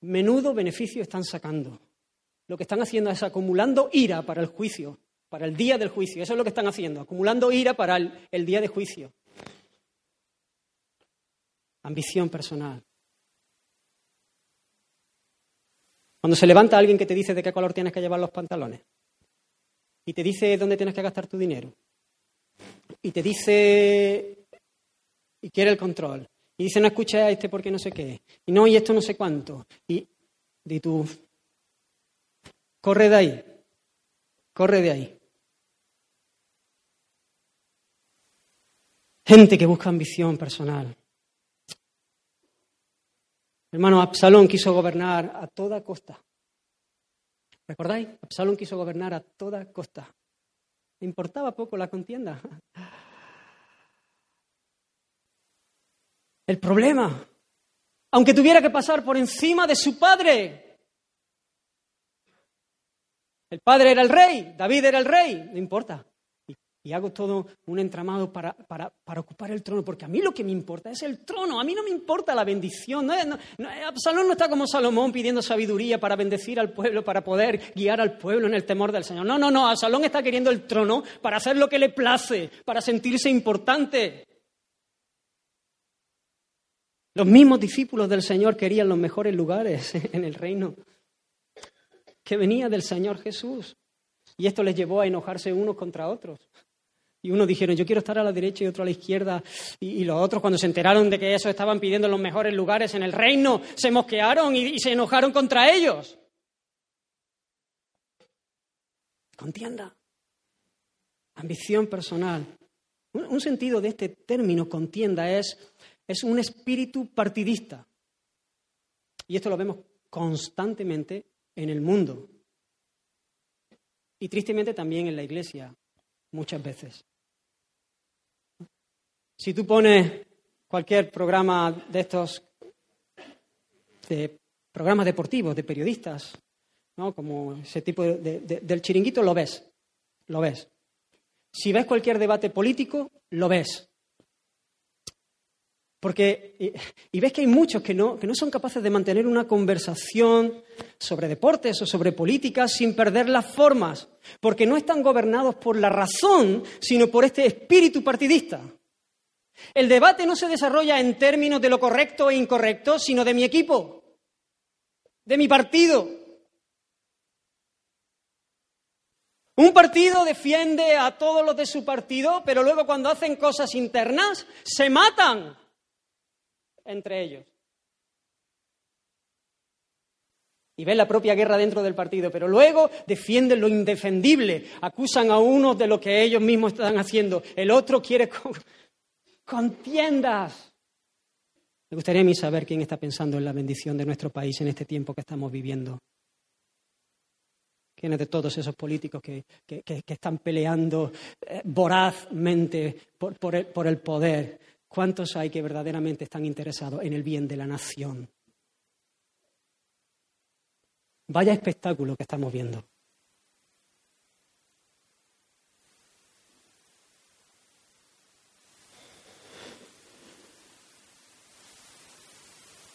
Menudo beneficio están sacando. Lo que están haciendo es acumulando ira para el juicio, para el día del juicio. Eso es lo que están haciendo, acumulando ira para el, día de juicio. Ambición personal. Cuando se levanta alguien que te dice de qué color tienes que llevar los pantalones y te dice dónde tienes que gastar tu dinero y te dice y quiere el control. Y dice, no escuché a este porque no sé qué. Y no, y esto no sé cuánto. Y di tú, corre de ahí, corre de ahí. Gente que busca ambición personal. Hermano, Absalón quiso gobernar a toda costa. ¿Recordáis? Absalón quiso gobernar a toda costa. Le importaba poco la contienda. el problema, aunque tuviera que pasar por encima de su padre. El padre era el rey, David era el rey, no importa. Y, hago todo un entramado para, para, para, ocupar el trono, porque a mí lo que me importa es el trono, a mí no me importa la bendición. No, no, Absalón no está como Salomón pidiendo sabiduría para bendecir al pueblo, para poder guiar al pueblo en el temor del Señor. No, no, no, Absalón está queriendo el trono para hacer lo que le place, para sentirse importante. Los mismos discípulos del Señor querían los mejores lugares en el reino que venía del Señor Jesús. Y esto les llevó a enojarse unos contra otros. Y unos dijeron, yo quiero estar a la derecha y otro a la izquierda. Y, los otros, cuando se enteraron de que eso estaban pidiendo los mejores lugares en el reino, se mosquearon y, se enojaron contra ellos. Contienda. Ambición personal. un sentido de este término contienda es es un espíritu partidista. Y esto lo vemos constantemente en el mundo. Y tristemente también en la iglesia, muchas veces. Si tú pones cualquier programa de estos, de programas deportivos, de periodistas, ¿no? como ese tipo de, del chiringuito, lo ves, lo ves. Si ves cualquier debate político, lo ves. Porque, y, ves que hay muchos que no, que no son capaces de mantener una conversación sobre deportes o sobre política sin perder las formas, porque no están gobernados por la razón, sino por este espíritu partidista. El debate no se desarrolla en términos de lo correcto e incorrecto, sino de mi equipo, de mi partido. Un partido defiende a todos los de su partido, pero luego cuando hacen cosas internas, se matan entre ellos. Y ven la propia guerra dentro del partido, pero luego defienden lo indefendible, acusan a unos de lo que ellos mismos están haciendo, el otro quiere contiendas. Me gustaría a mí saber quién está pensando en la bendición de nuestro país en este tiempo que estamos viviendo. ¿Quiénes de todos esos políticos que, están peleando eh, vorazmente por el poder ¿Cuántos hay que verdaderamente están interesados en el bien de la nación? Vaya espectáculo que estamos viendo.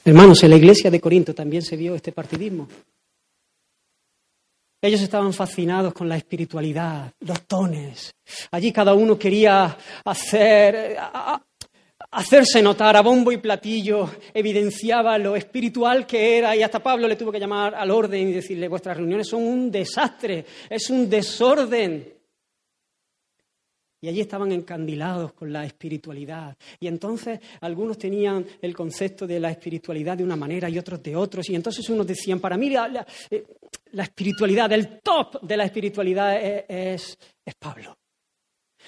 Hermanos, en la iglesia de Corinto también se vio este partidismo. Ellos estaban fascinados con la espiritualidad, los dones. Allí cada uno quería hacer, hacerse notar a bombo y platillo, evidenciaba lo espiritual que era y hasta Pablo le tuvo que llamar al orden y decirle, vuestras reuniones son un desastre, es un desorden. Y allí estaban encandilados con la espiritualidad. Y entonces algunos tenían el concepto de la espiritualidad de una manera y otros de otros. Y entonces unos decían, para mí la, eh, espiritualidad, el top de la espiritualidad es, es Pablo.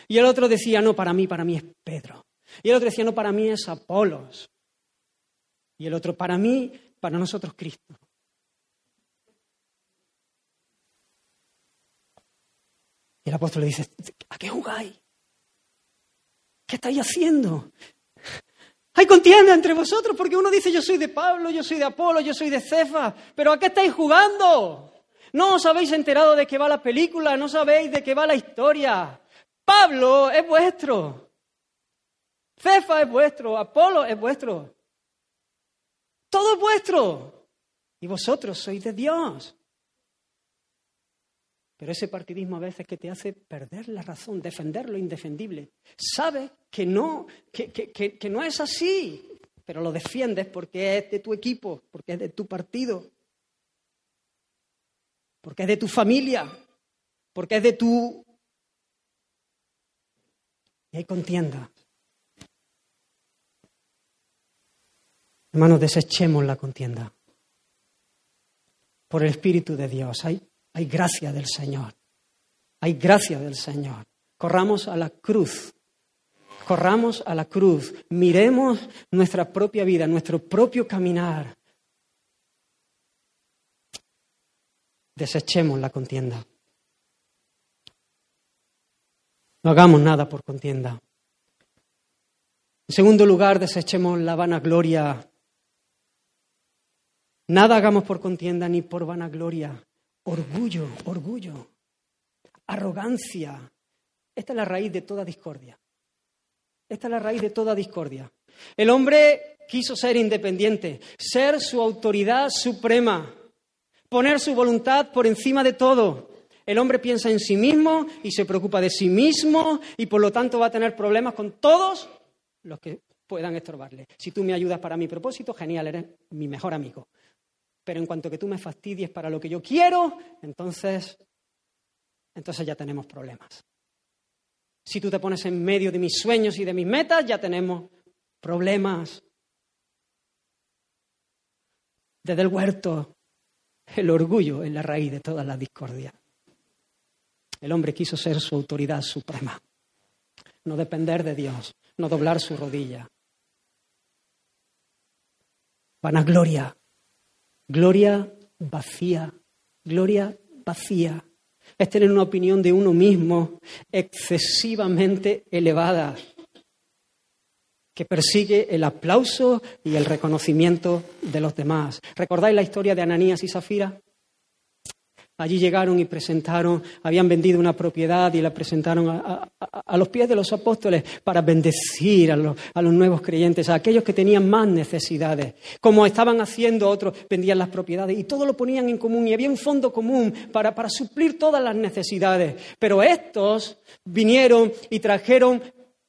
Y el otro decía, no, para mí, para mí es Pedro. Y el otro decía, no, para mí es Apolos. Y el otro, para mí, para nosotros Cristo. Y el apóstol le dice, ¿a qué jugáis? ¿Qué estáis haciendo? Hay contienda entre vosotros porque uno dice yo soy de Pablo, yo soy de Apolo, yo soy de Cefa, pero ¿a qué estáis jugando? No os habéis enterado de qué va la película, no sabéis de qué va la historia. Pablo es vuestro. Cefa es vuestro, Apolo es vuestro. Todo es vuestro. Y vosotros sois de Dios. Pero ese partidismo a veces que te hace perder la razón, defender lo indefendible. Sabes que no, que, que no es así, pero lo defiendes porque es de tu equipo, porque es de tu partido, porque es de tu familia, porque es de tu... Y hay contienda. Hermanos, desechemos la contienda. Por el Espíritu de Dios hay, hay gracia del Señor. Hay gracia del Señor. Corramos a la cruz. Corramos a la cruz. Miremos nuestra propia vida, nuestro propio caminar. Desechemos la contienda. No hagamos nada por contienda. En segundo lugar, desechemos la vanagloria Nada hagamos por contienda ni por vanagloria. Orgullo, orgullo, arrogancia. Esta es la raíz de toda discordia. Esta es la raíz de toda discordia. El hombre quiso ser independiente, ser su autoridad suprema, poner su voluntad por encima de todo. El hombre piensa en sí mismo y se preocupa de sí mismo y por lo tanto va a tener problemas con todos los que puedan estorbarle. Si tú me ayudas para mi propósito, genial, eres mi mejor amigo. Pero en cuanto que tú me fastidies para lo que yo quiero, entonces, entonces ya tenemos problemas. Si tú te pones en medio de mis sueños y de mis metas, ya tenemos problemas. Desde el huerto, el orgullo es la raíz de toda la discordia. El hombre quiso ser su autoridad suprema, no depender de Dios, no doblar su rodilla. Vanagloria. Gloria vacía. Gloria vacía. Es tener una opinión de uno mismo excesivamente elevada que persigue el aplauso y el reconocimiento de los demás. ¿Recordáis la historia de Ananías y Zafira? Allí llegaron y presentaron, habían vendido una propiedad y la presentaron a, los pies de los apóstoles para bendecir a los, nuevos creyentes, a aquellos que tenían más necesidades. Como estaban haciendo otros, vendían las propiedades y todo lo ponían en común y había un fondo común para, suplir todas las necesidades. Pero estos vinieron y trajeron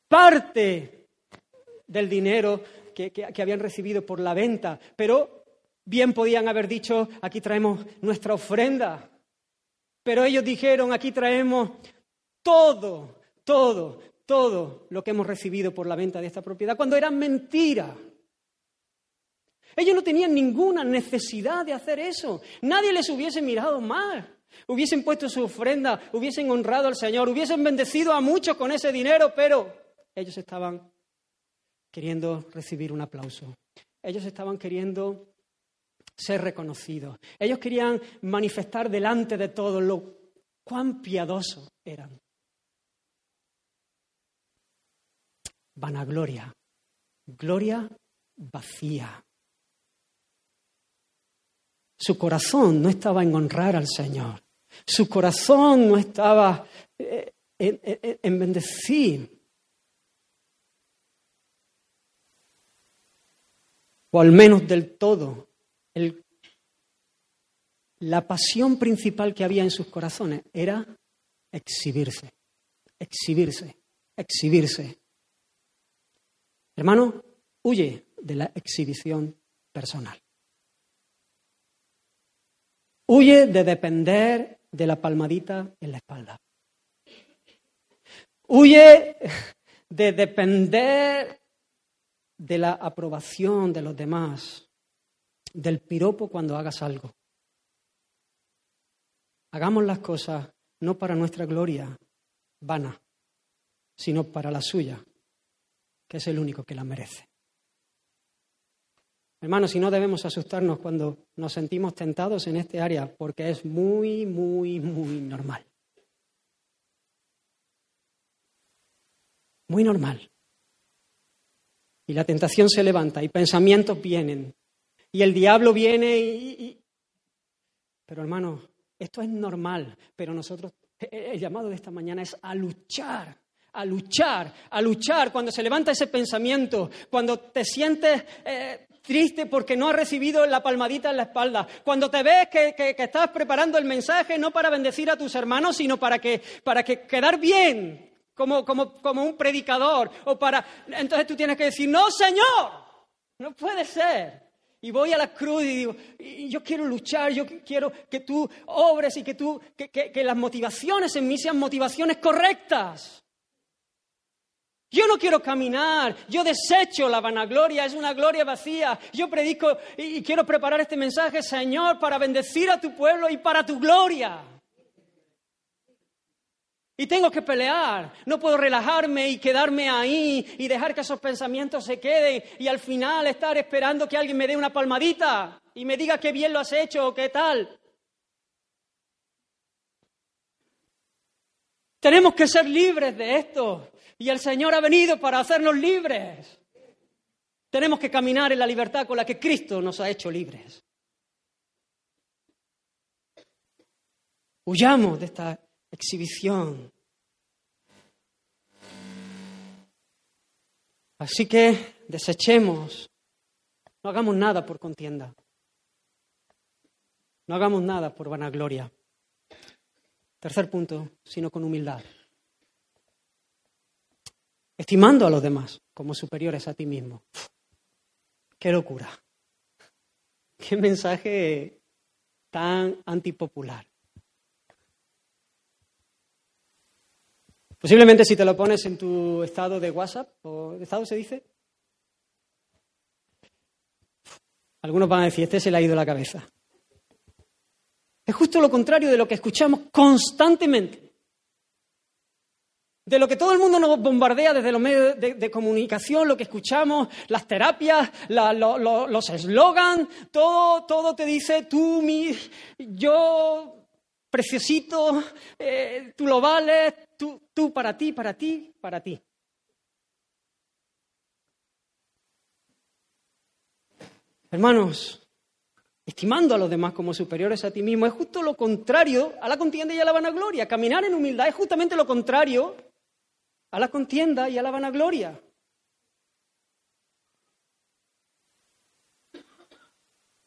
parte del dinero que habían recibido por la venta, pero bien podían haber dicho, aquí traemos nuestra ofrenda. Pero ellos dijeron, aquí traemos todo, todo, todo lo que hemos recibido por la venta de esta propiedad, cuando era mentira. Ellos no tenían ninguna necesidad de hacer eso. Nadie les hubiese mirado mal. Hubiesen puesto su ofrenda, hubiesen honrado al Señor, hubiesen bendecido a muchos con ese dinero, pero ellos estaban queriendo recibir un aplauso. Ellos estaban queriendo ser reconocidos. Ellos querían manifestar delante de todos lo cuán piadosos eran. Vanagloria, gloria vacía. Su corazón no estaba en honrar al Señor. Su corazón no estaba eh, en, bendecir. O al menos del todo la pasión principal que había en sus corazones era exhibirse, exhibirse, exhibirse. Hermano, huye de la exhibición personal. Huye de depender de la palmadita en la espalda. Huye de depender de la aprobación de los demás del piropo cuando hagas algo. Hagamos las cosas no para nuestra gloria vana, sino para la suya, que es el único que la merece. Hermanos, si no debemos asustarnos cuando nos sentimos tentados en este área, porque es muy, muy, muy normal. Muy normal. Y la tentación se levanta y pensamientos vienen y el diablo viene y, Pero hermano, esto es normal, pero nosotros, el llamado de esta mañana es a luchar, a luchar, a luchar. Cuando se levanta ese pensamiento, cuando te sientes eh, triste porque no has recibido la palmadita en la espalda, cuando te ves que, estás preparando el mensaje no para bendecir a tus hermanos, sino para que, para que quedar bien. Como, como, como un predicador, o para. Entonces tú tienes que decir: No, Señor, no puede ser. Y voy a la cruz y digo, yo quiero luchar, yo quiero que tú obres y que, tú, que, que, las motivaciones en mí sean motivaciones correctas. Yo no quiero caminar, yo desecho la vanagloria, es una gloria vacía. Yo predico y quiero preparar este mensaje, Señor, para bendecir a tu pueblo y para tu gloria. Y tengo que pelear. No puedo relajarme y quedarme ahí y dejar que esos pensamientos se queden y al final estar esperando que alguien me dé una palmadita y me diga qué bien lo has hecho o qué tal. Tenemos que ser libres de esto. Y el Señor ha venido para hacernos libres. Tenemos que caminar en la libertad con la que Cristo nos ha hecho libres. Huyamos de esta exhibición. Así que desechemos, no hagamos nada por contienda, no hagamos nada por vanagloria. Tercer punto, sino con humildad. Estimando a los demás como superiores a ti mismo. Qué locura. Qué mensaje tan antipopular. Posiblemente si te lo pones en tu estado de WhatsApp, o estado se dice, algunos van a decir, este se le ha ido la cabeza. Es justo lo contrario de lo que escuchamos constantemente. de lo que todo el mundo nos bombardea desde los medios de, comunicación, lo que escuchamos, las terapias, los eslogans, todo, todo te dice tú, mi, yo, preciosito, eh, tú lo vales, tú, tú para ti, para ti, para ti. Hermanos, estimando a los demás como superiores a ti mismo, es justo lo contrario a la contienda y a la vanagloria. Caminar en humildad es justamente lo contrario a la contienda y a la vanagloria.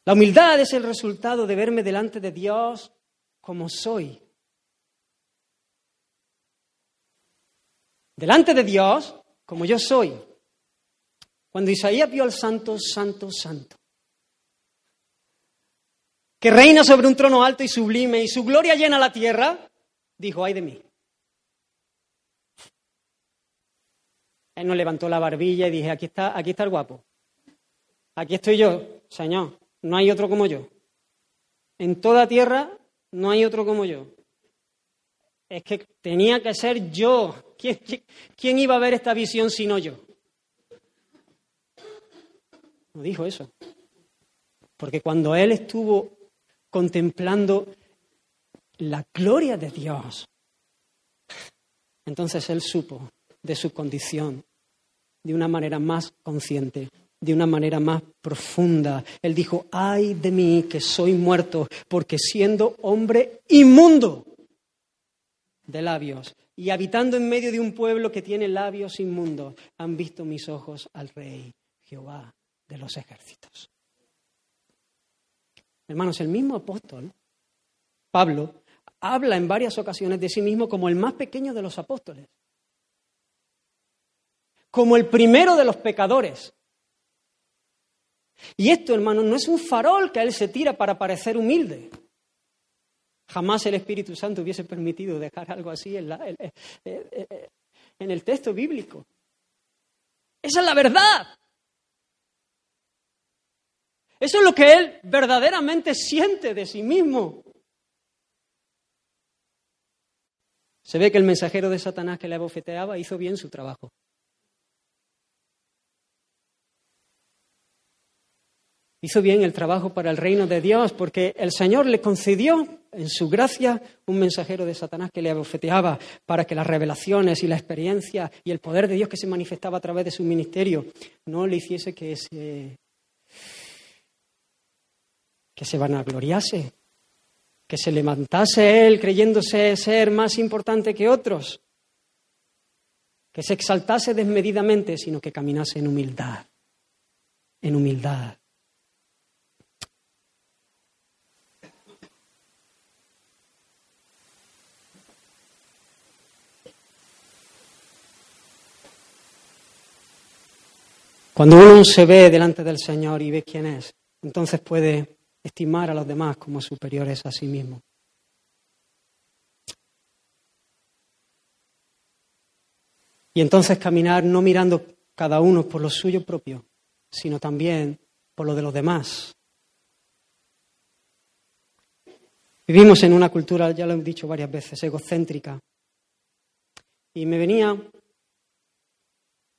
La humildad es el resultado de verme delante de Dios como soy. Delante de Dios como yo soy. Cuando Isaías vio al santo, santo, santo, que reina sobre un trono alto y sublime y su gloria llena la tierra, dijo, ay de mí. Él no levantó la barbilla y dije, aquí está, aquí está el guapo. Aquí estoy yo, Señor. No hay otro como yo. En toda tierra no hay otro como yo. Es que tenía que ser yo. ¿Quién, iba a ver esta visión sino yo? No dijo eso. Porque cuando él estuvo contemplando la gloria de Dios, entonces él supo de su condición de una manera más consciente, de una manera más profunda. Él dijo, ay de mí que soy muerto, porque siendo hombre inmundo de labios y habitando en medio de un pueblo que tiene labios inmundos, han visto mis ojos al Rey Jehová de los ejércitos. Hermanos, el mismo apóstol, Pablo, habla en varias ocasiones de sí mismo como el más pequeño de los apóstoles como el primero de los pecadores. Y esto, hermano, no es un farol que él se tira para parecer humilde. Jamás el Espíritu Santo hubiese permitido dejar algo así en, en el texto bíblico. Esa es la verdad. Eso es lo que él verdaderamente siente de sí mismo. Se ve que el mensajero de Satanás que le abofeteaba hizo bien su trabajo. Hizo bien el trabajo para el reino de Dios, porque el Señor le concedió en su gracia un mensajero de Satanás que le abofeteaba para que las revelaciones y la experiencia y el poder de Dios que se manifestaba a través de su ministerio no le hiciese que se, que se vanagloriase, que se levantase él creyéndose ser más importante que otros, que se exaltase desmedidamente, sino que caminase en humildad, en humildad Cuando uno se ve delante del Señor y ve quién es, entonces puede estimar a los demás como superiores a sí mismo. Y entonces caminar no mirando cada uno por lo suyo propio, sino también por lo de los demás. Vivimos en una cultura, ya lo he dicho varias veces, egocéntrica. Y me venía,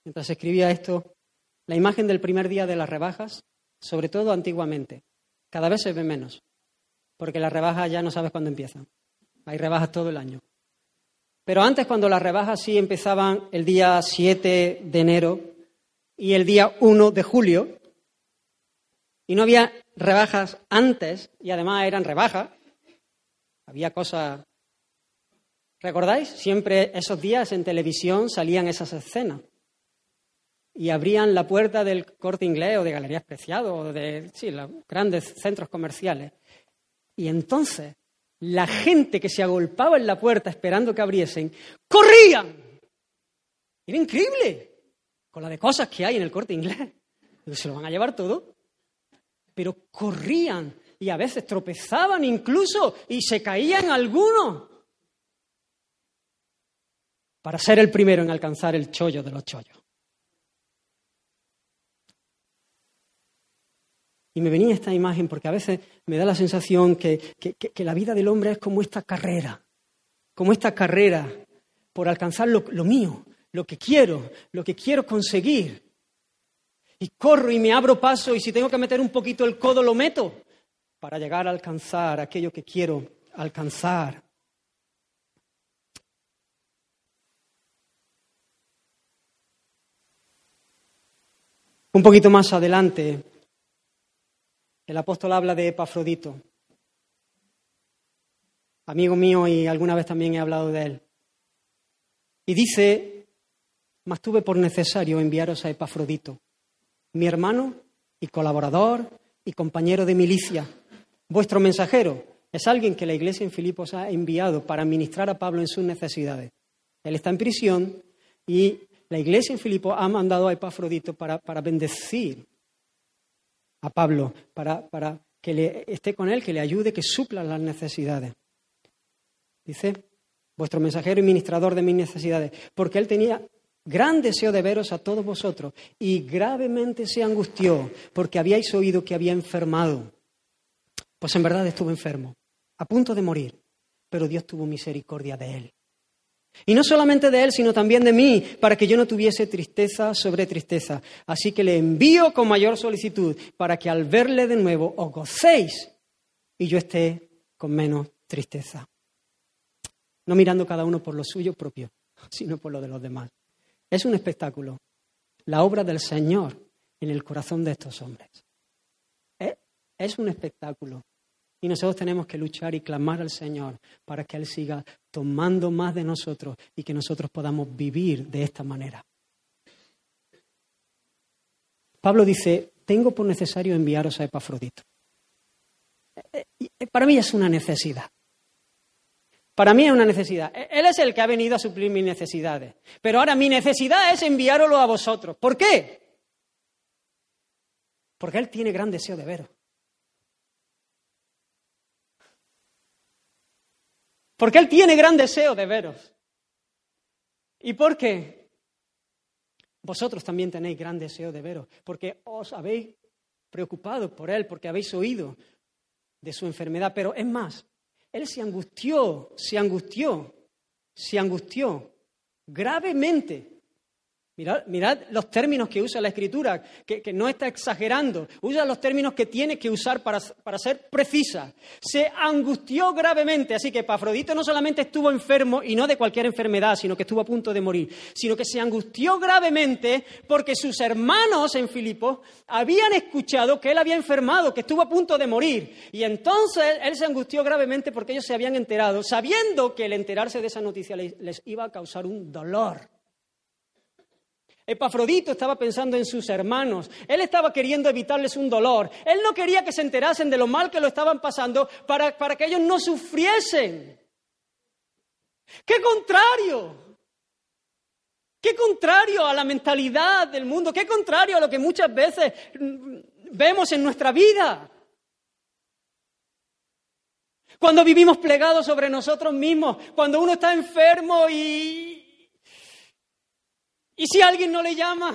mientras escribía esto, la imagen del primer día de las rebajas, sobre todo antiguamente. Cada vez se ve menos, porque las rebajas ya no sabes cuándo empiezan. Hay rebajas todo el año. Pero antes, cuando las rebajas sí empezaban el día 7 de enero y el día 1 de julio, y no había rebajas antes, y además eran rebajas, había cosas... ¿Recordáis? Siempre esos días en televisión salían esas escenas y abrían la puerta del corte inglés o de Galerías Preciado o de sí, los grandes centros comerciales. Y entonces la gente que se agolpaba en la puerta esperando que abriesen, corrían. Era increíble con la de cosas que hay en el corte inglés. Se lo van a llevar todo. Pero corrían y a veces tropezaban incluso y se caían algunos para ser el primero en alcanzar el chollo de los chollos. Y me venía esta imagen porque a veces me da la sensación que, la vida del hombre es como esta carrera, como esta carrera por alcanzar lo, lo mío, lo que quiero, lo que quiero conseguir. Y corro y me abro paso y si tengo que meter un poquito el codo, lo meto para llegar a alcanzar aquello que quiero alcanzar. Un poquito más adelante, el apóstol habla de Epafrodito, amigo mío y alguna vez también he hablado de él. Y dice, mas tuve por necesario enviaros a Epafrodito, mi hermano y colaborador y compañero de milicia, vuestro mensajero. Es alguien que la iglesia en Filipos ha enviado para ministrar a Pablo en sus necesidades. Él está en prisión y la iglesia en Filipo ha mandado a Epafrodito para, bendecir a Pablo, para, para que le, esté con él, que le ayude, que supla las necesidades. Dice, vuestro mensajero y ministrador de mis necesidades, porque él tenía gran deseo de veros a todos vosotros y gravemente se angustió porque habíais oído que había enfermado. Pues en verdad estuvo enfermo, a punto de morir, pero Dios tuvo misericordia de él y no solamente de él, sino también de mí, para que yo no tuviese tristeza sobre tristeza. Así que le envío con mayor solicitud, para que al verle de nuevo os gocéis y yo esté con menos tristeza. No mirando cada uno por lo suyo propio, sino por lo de los demás. Es un espectáculo, la obra del Señor en el corazón de estos hombres. Es un espectáculo. Y nosotros tenemos que luchar y clamar al Señor para que Él siga tomando más de nosotros y que nosotros podamos vivir de esta manera. Pablo dice, tengo por necesario enviaros a Epafrodito. Eh, eh, para mí es una necesidad. Para mí es una necesidad. E, él es el que ha venido a suplir mis necesidades. Pero ahora mi necesidad es enviároslo a vosotros. ¿Por qué? Porque Él tiene gran deseo de veros. Porque Él tiene gran deseo de veros. ¿Y por qué? Vosotros también tenéis gran deseo de veros, porque os habéis preocupado por Él, porque habéis oído de su enfermedad. Pero es más, Él se angustió, se angustió, se angustió gravemente Mirad, los términos que usa la escritura, que, no está exagerando. Usa los términos que tiene que usar para, para, ser precisa. Se angustió gravemente, así que Epafrodito no solamente estuvo enfermo, y no de cualquier enfermedad, sino que estuvo a punto de morir, sino que se angustió gravemente porque sus hermanos en Filipo habían escuchado que él había enfermado, que estuvo a punto de morir. Y entonces él se angustió gravemente porque ellos se habían enterado, sabiendo que el enterarse de esa noticia les iba a causar un dolor Epafrodito estaba pensando en sus hermanos. Él estaba queriendo evitarles un dolor. Él no quería que se enterasen de lo mal que lo estaban pasando para, para que ellos no sufriesen. ¡Qué contrario! ¡Qué contrario a la mentalidad del mundo! ¡Qué contrario a lo que muchas veces vemos en nuestra vida! Cuando vivimos plegados sobre nosotros mismos, cuando uno está enfermo y, y si alguien no le llama,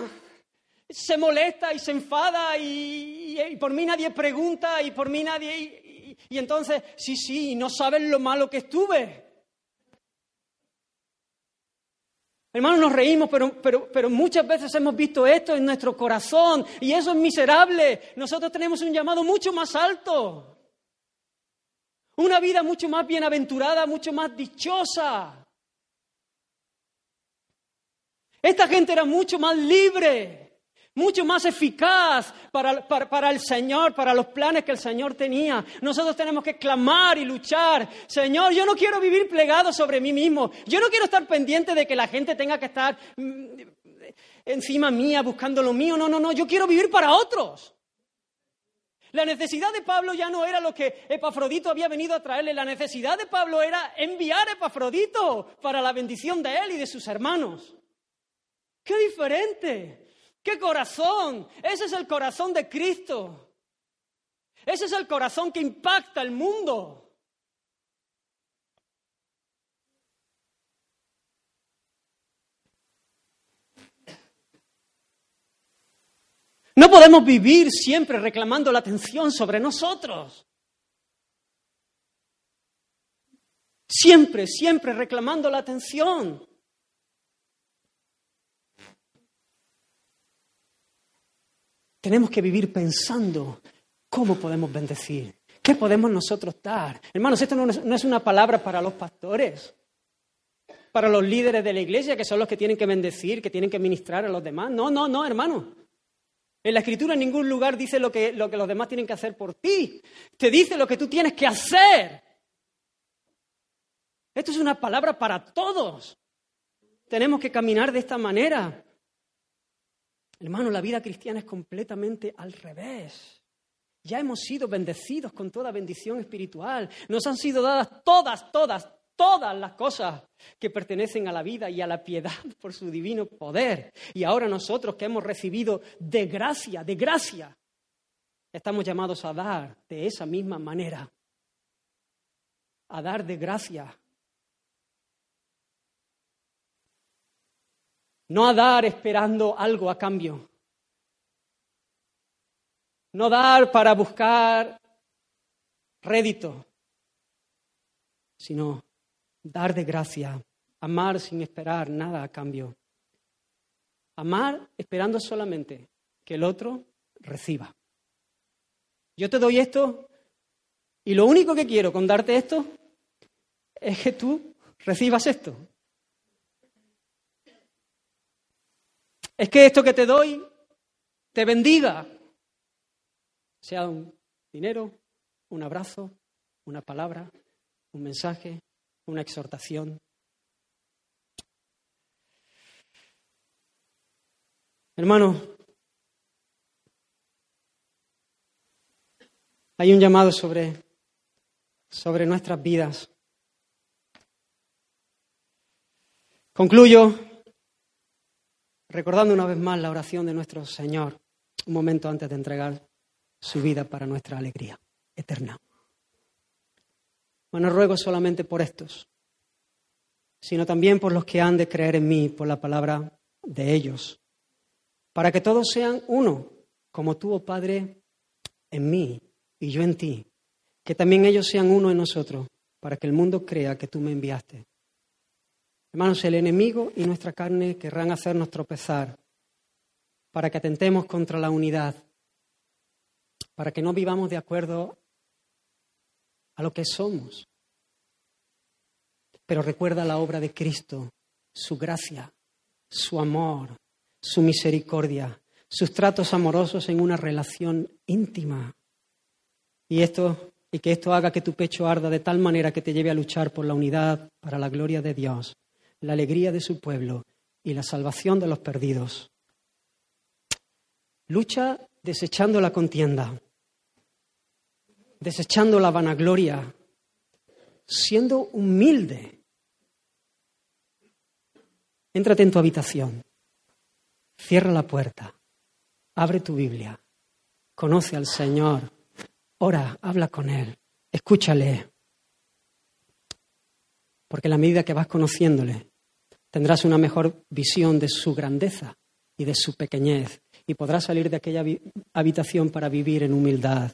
se molesta y se enfada y, por mí nadie pregunta y por mí nadie... Y, entonces, sí, sí, no saben lo malo que estuve. Hermanos, nos reímos, pero, pero, pero, muchas veces hemos visto esto en nuestro corazón y eso es miserable. Nosotros tenemos un llamado mucho más alto. Una vida mucho más bienaventurada, mucho más dichosa. Esta gente era mucho más libre, mucho más eficaz para, el Señor, para los planes que el Señor tenía. Nosotros tenemos que clamar y luchar. Señor, yo no quiero vivir plegado sobre mí mismo. Yo no quiero estar pendiente de que la gente tenga que estar mm, encima mía buscando lo mío. No, no, no. Yo quiero vivir para otros. La necesidad de Pablo ya no era lo que Epafrodito había venido a traerle. La necesidad de Pablo era enviar a Epafrodito para la bendición de él y de sus hermanos. ¡Qué diferente! ¡Qué corazón! Ese es el corazón de Cristo. Ese es el corazón que impacta el mundo. No podemos vivir siempre reclamando la atención sobre nosotros. Siempre, siempre reclamando la atención. Tenemos que vivir pensando cómo podemos bendecir, qué podemos nosotros dar. Hermanos, esto no es una palabra para los pastores, para los líderes de la iglesia, que son los que tienen que bendecir, que tienen que ministrar a los demás. No, no, no, hermano. En la escritura en ningún lugar dice lo que, lo que los demás tienen que hacer por ti. Te dice lo que tú tienes que hacer. Esto es una palabra para todos. Tenemos que caminar de esta manera. Hermano, la vida cristiana es completamente al revés. Ya hemos sido bendecidos con toda bendición espiritual. Nos han sido dadas todas, todas, todas las cosas que pertenecen a la vida y a la piedad por su divino poder. Y ahora nosotros que hemos recibido de gracia, de gracia, estamos llamados a dar de esa misma manera. A dar de gracia. No a dar esperando algo a cambio. No dar para buscar rédito, sino dar de gracia, amar sin esperar nada a cambio. Amar esperando solamente que el otro reciba. Yo te doy esto y lo único que quiero con darte esto es que tú recibas esto. Es que esto que te doy te bendiga, sea un dinero, un abrazo, una palabra, un mensaje, una exhortación. Hermano, hay un llamado sobre, sobre nuestras vidas. Concluyo recordando una vez más la oración de nuestro Señor, un momento antes de entregar su vida para nuestra alegría eterna. No ruego solamente por estos, sino también por los que han de creer en mí por la palabra de ellos, para que todos sean uno, como tú, oh Padre, en mí y yo en ti, que también ellos sean uno en nosotros, para que el mundo crea que tú me enviaste. Hermanos, el enemigo y nuestra carne querrán hacernos tropezar para que atentemos contra la unidad, para que no vivamos de acuerdo a lo que somos. Pero recuerda la obra de Cristo, su gracia, su amor, su misericordia, sus tratos amorosos en una relación íntima. Y esto y que esto haga que tu pecho arda de tal manera que te lleve a luchar por la unidad para la gloria de Dios, la alegría de su pueblo y la salvación de los perdidos. Lucha desechando la contienda, desechando la vanagloria, siendo humilde. Éntrate en tu habitación, cierra la puerta, abre tu Biblia, conoce al Señor, ora, habla con Él, escúchale. Porque a la medida que vas conociéndole, tendrás una mejor visión de su grandeza y de su pequeñez y podrás salir de aquella habitación para vivir en humildad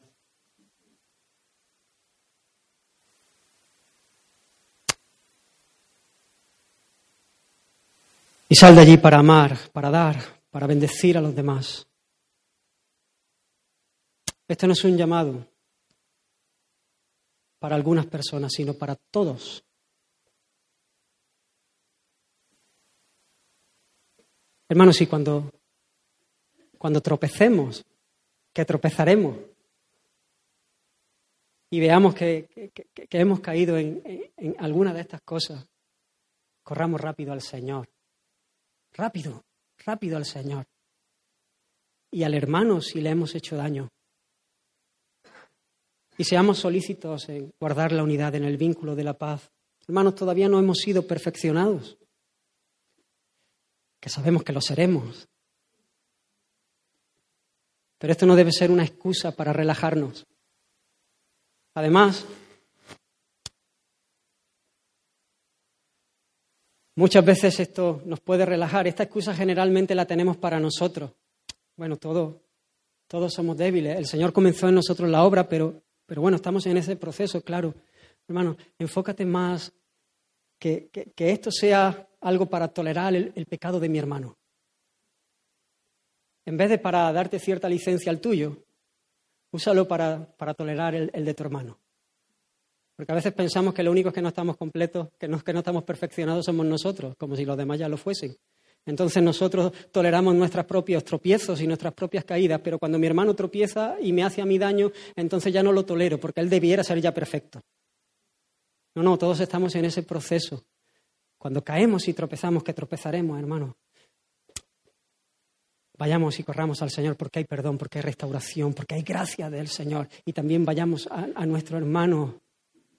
Y sal de allí para amar, para dar, para bendecir a los demás. Este no es un llamado para algunas personas, sino para todos. Hermanos, y cuando, cuando tropecemos, que tropezaremos, y veamos que, hemos caído en alguna de estas cosas, corramos rápido al Señor rápido, rápido al Señor. Y al hermano si le hemos hecho daño. Y seamos solícitos en guardar la unidad en el vínculo de la paz. Hermanos, todavía no hemos sido perfeccionados, que sabemos que lo seremos. Pero esto no debe ser una excusa para relajarnos. Además, Muchas veces esto nos puede relajar. Esta excusa generalmente la tenemos para nosotros. Bueno, todos, todos somos débiles. El Señor comenzó en nosotros la obra, pero, pero bueno, estamos en ese proceso, claro. Hermano, enfócate más que, esto sea algo para tolerar el, pecado de mi hermano. en vez de para darte cierta licencia al tuyo, úsalo para, para tolerar el, de tu hermano. Porque a veces pensamos que lo único que no estamos completos, que no, que no estamos perfeccionados somos nosotros, como si los demás ya lo fuesen. Entonces nosotros toleramos nuestros propios tropiezos y nuestras propias caídas, pero cuando mi hermano tropieza y me hace a mí daño, entonces ya no lo tolero, porque él debiera ser ya perfecto. No, no, todos estamos en ese proceso. Cuando caemos y tropezamos, que tropezaremos, hermano. Vayamos y corramos al Señor porque hay perdón, porque hay restauración, porque hay gracia del Señor. Y también vayamos a, a nuestro hermano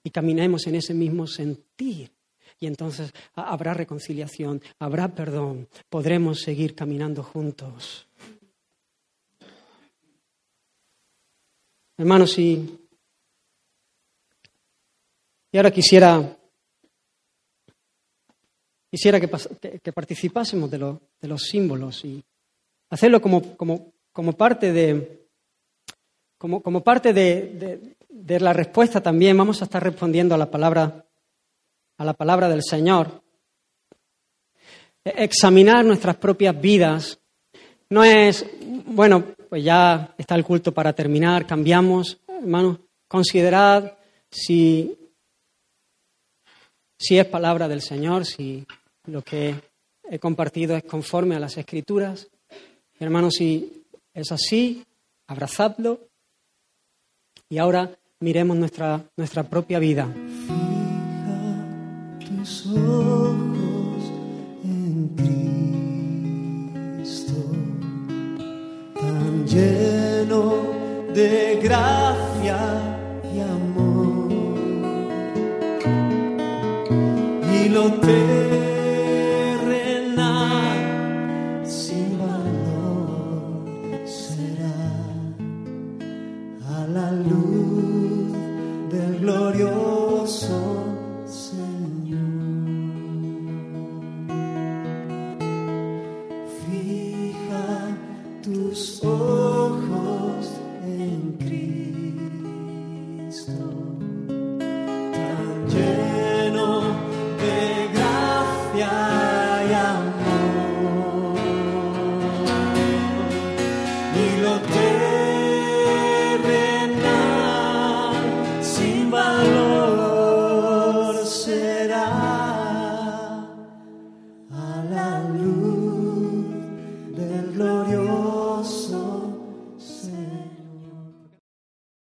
y caminemos en ese mismo sentir. Y entonces habrá reconciliación, habrá perdón, podremos seguir caminando juntos. Hermanos, y, y ahora quisiera, quisiera que, que, participásemos de, de, los símbolos y hacerlo como, como, parte de, como, como parte de, de, la respuesta también. Vamos a estar respondiendo a la palabra a la palabra del Señor. Examinar nuestras propias vidas no es, bueno, pues ya está el culto para terminar, cambiamos, hermanos, considerad si, si es palabra del Señor, si lo que he compartido es conforme a las Escrituras. Hermanos, si es así, abrazadlo y ahora miremos nuestra, nuestra propia vida ojos en Cristo, tan lleno de gracia y amor, y lo tengo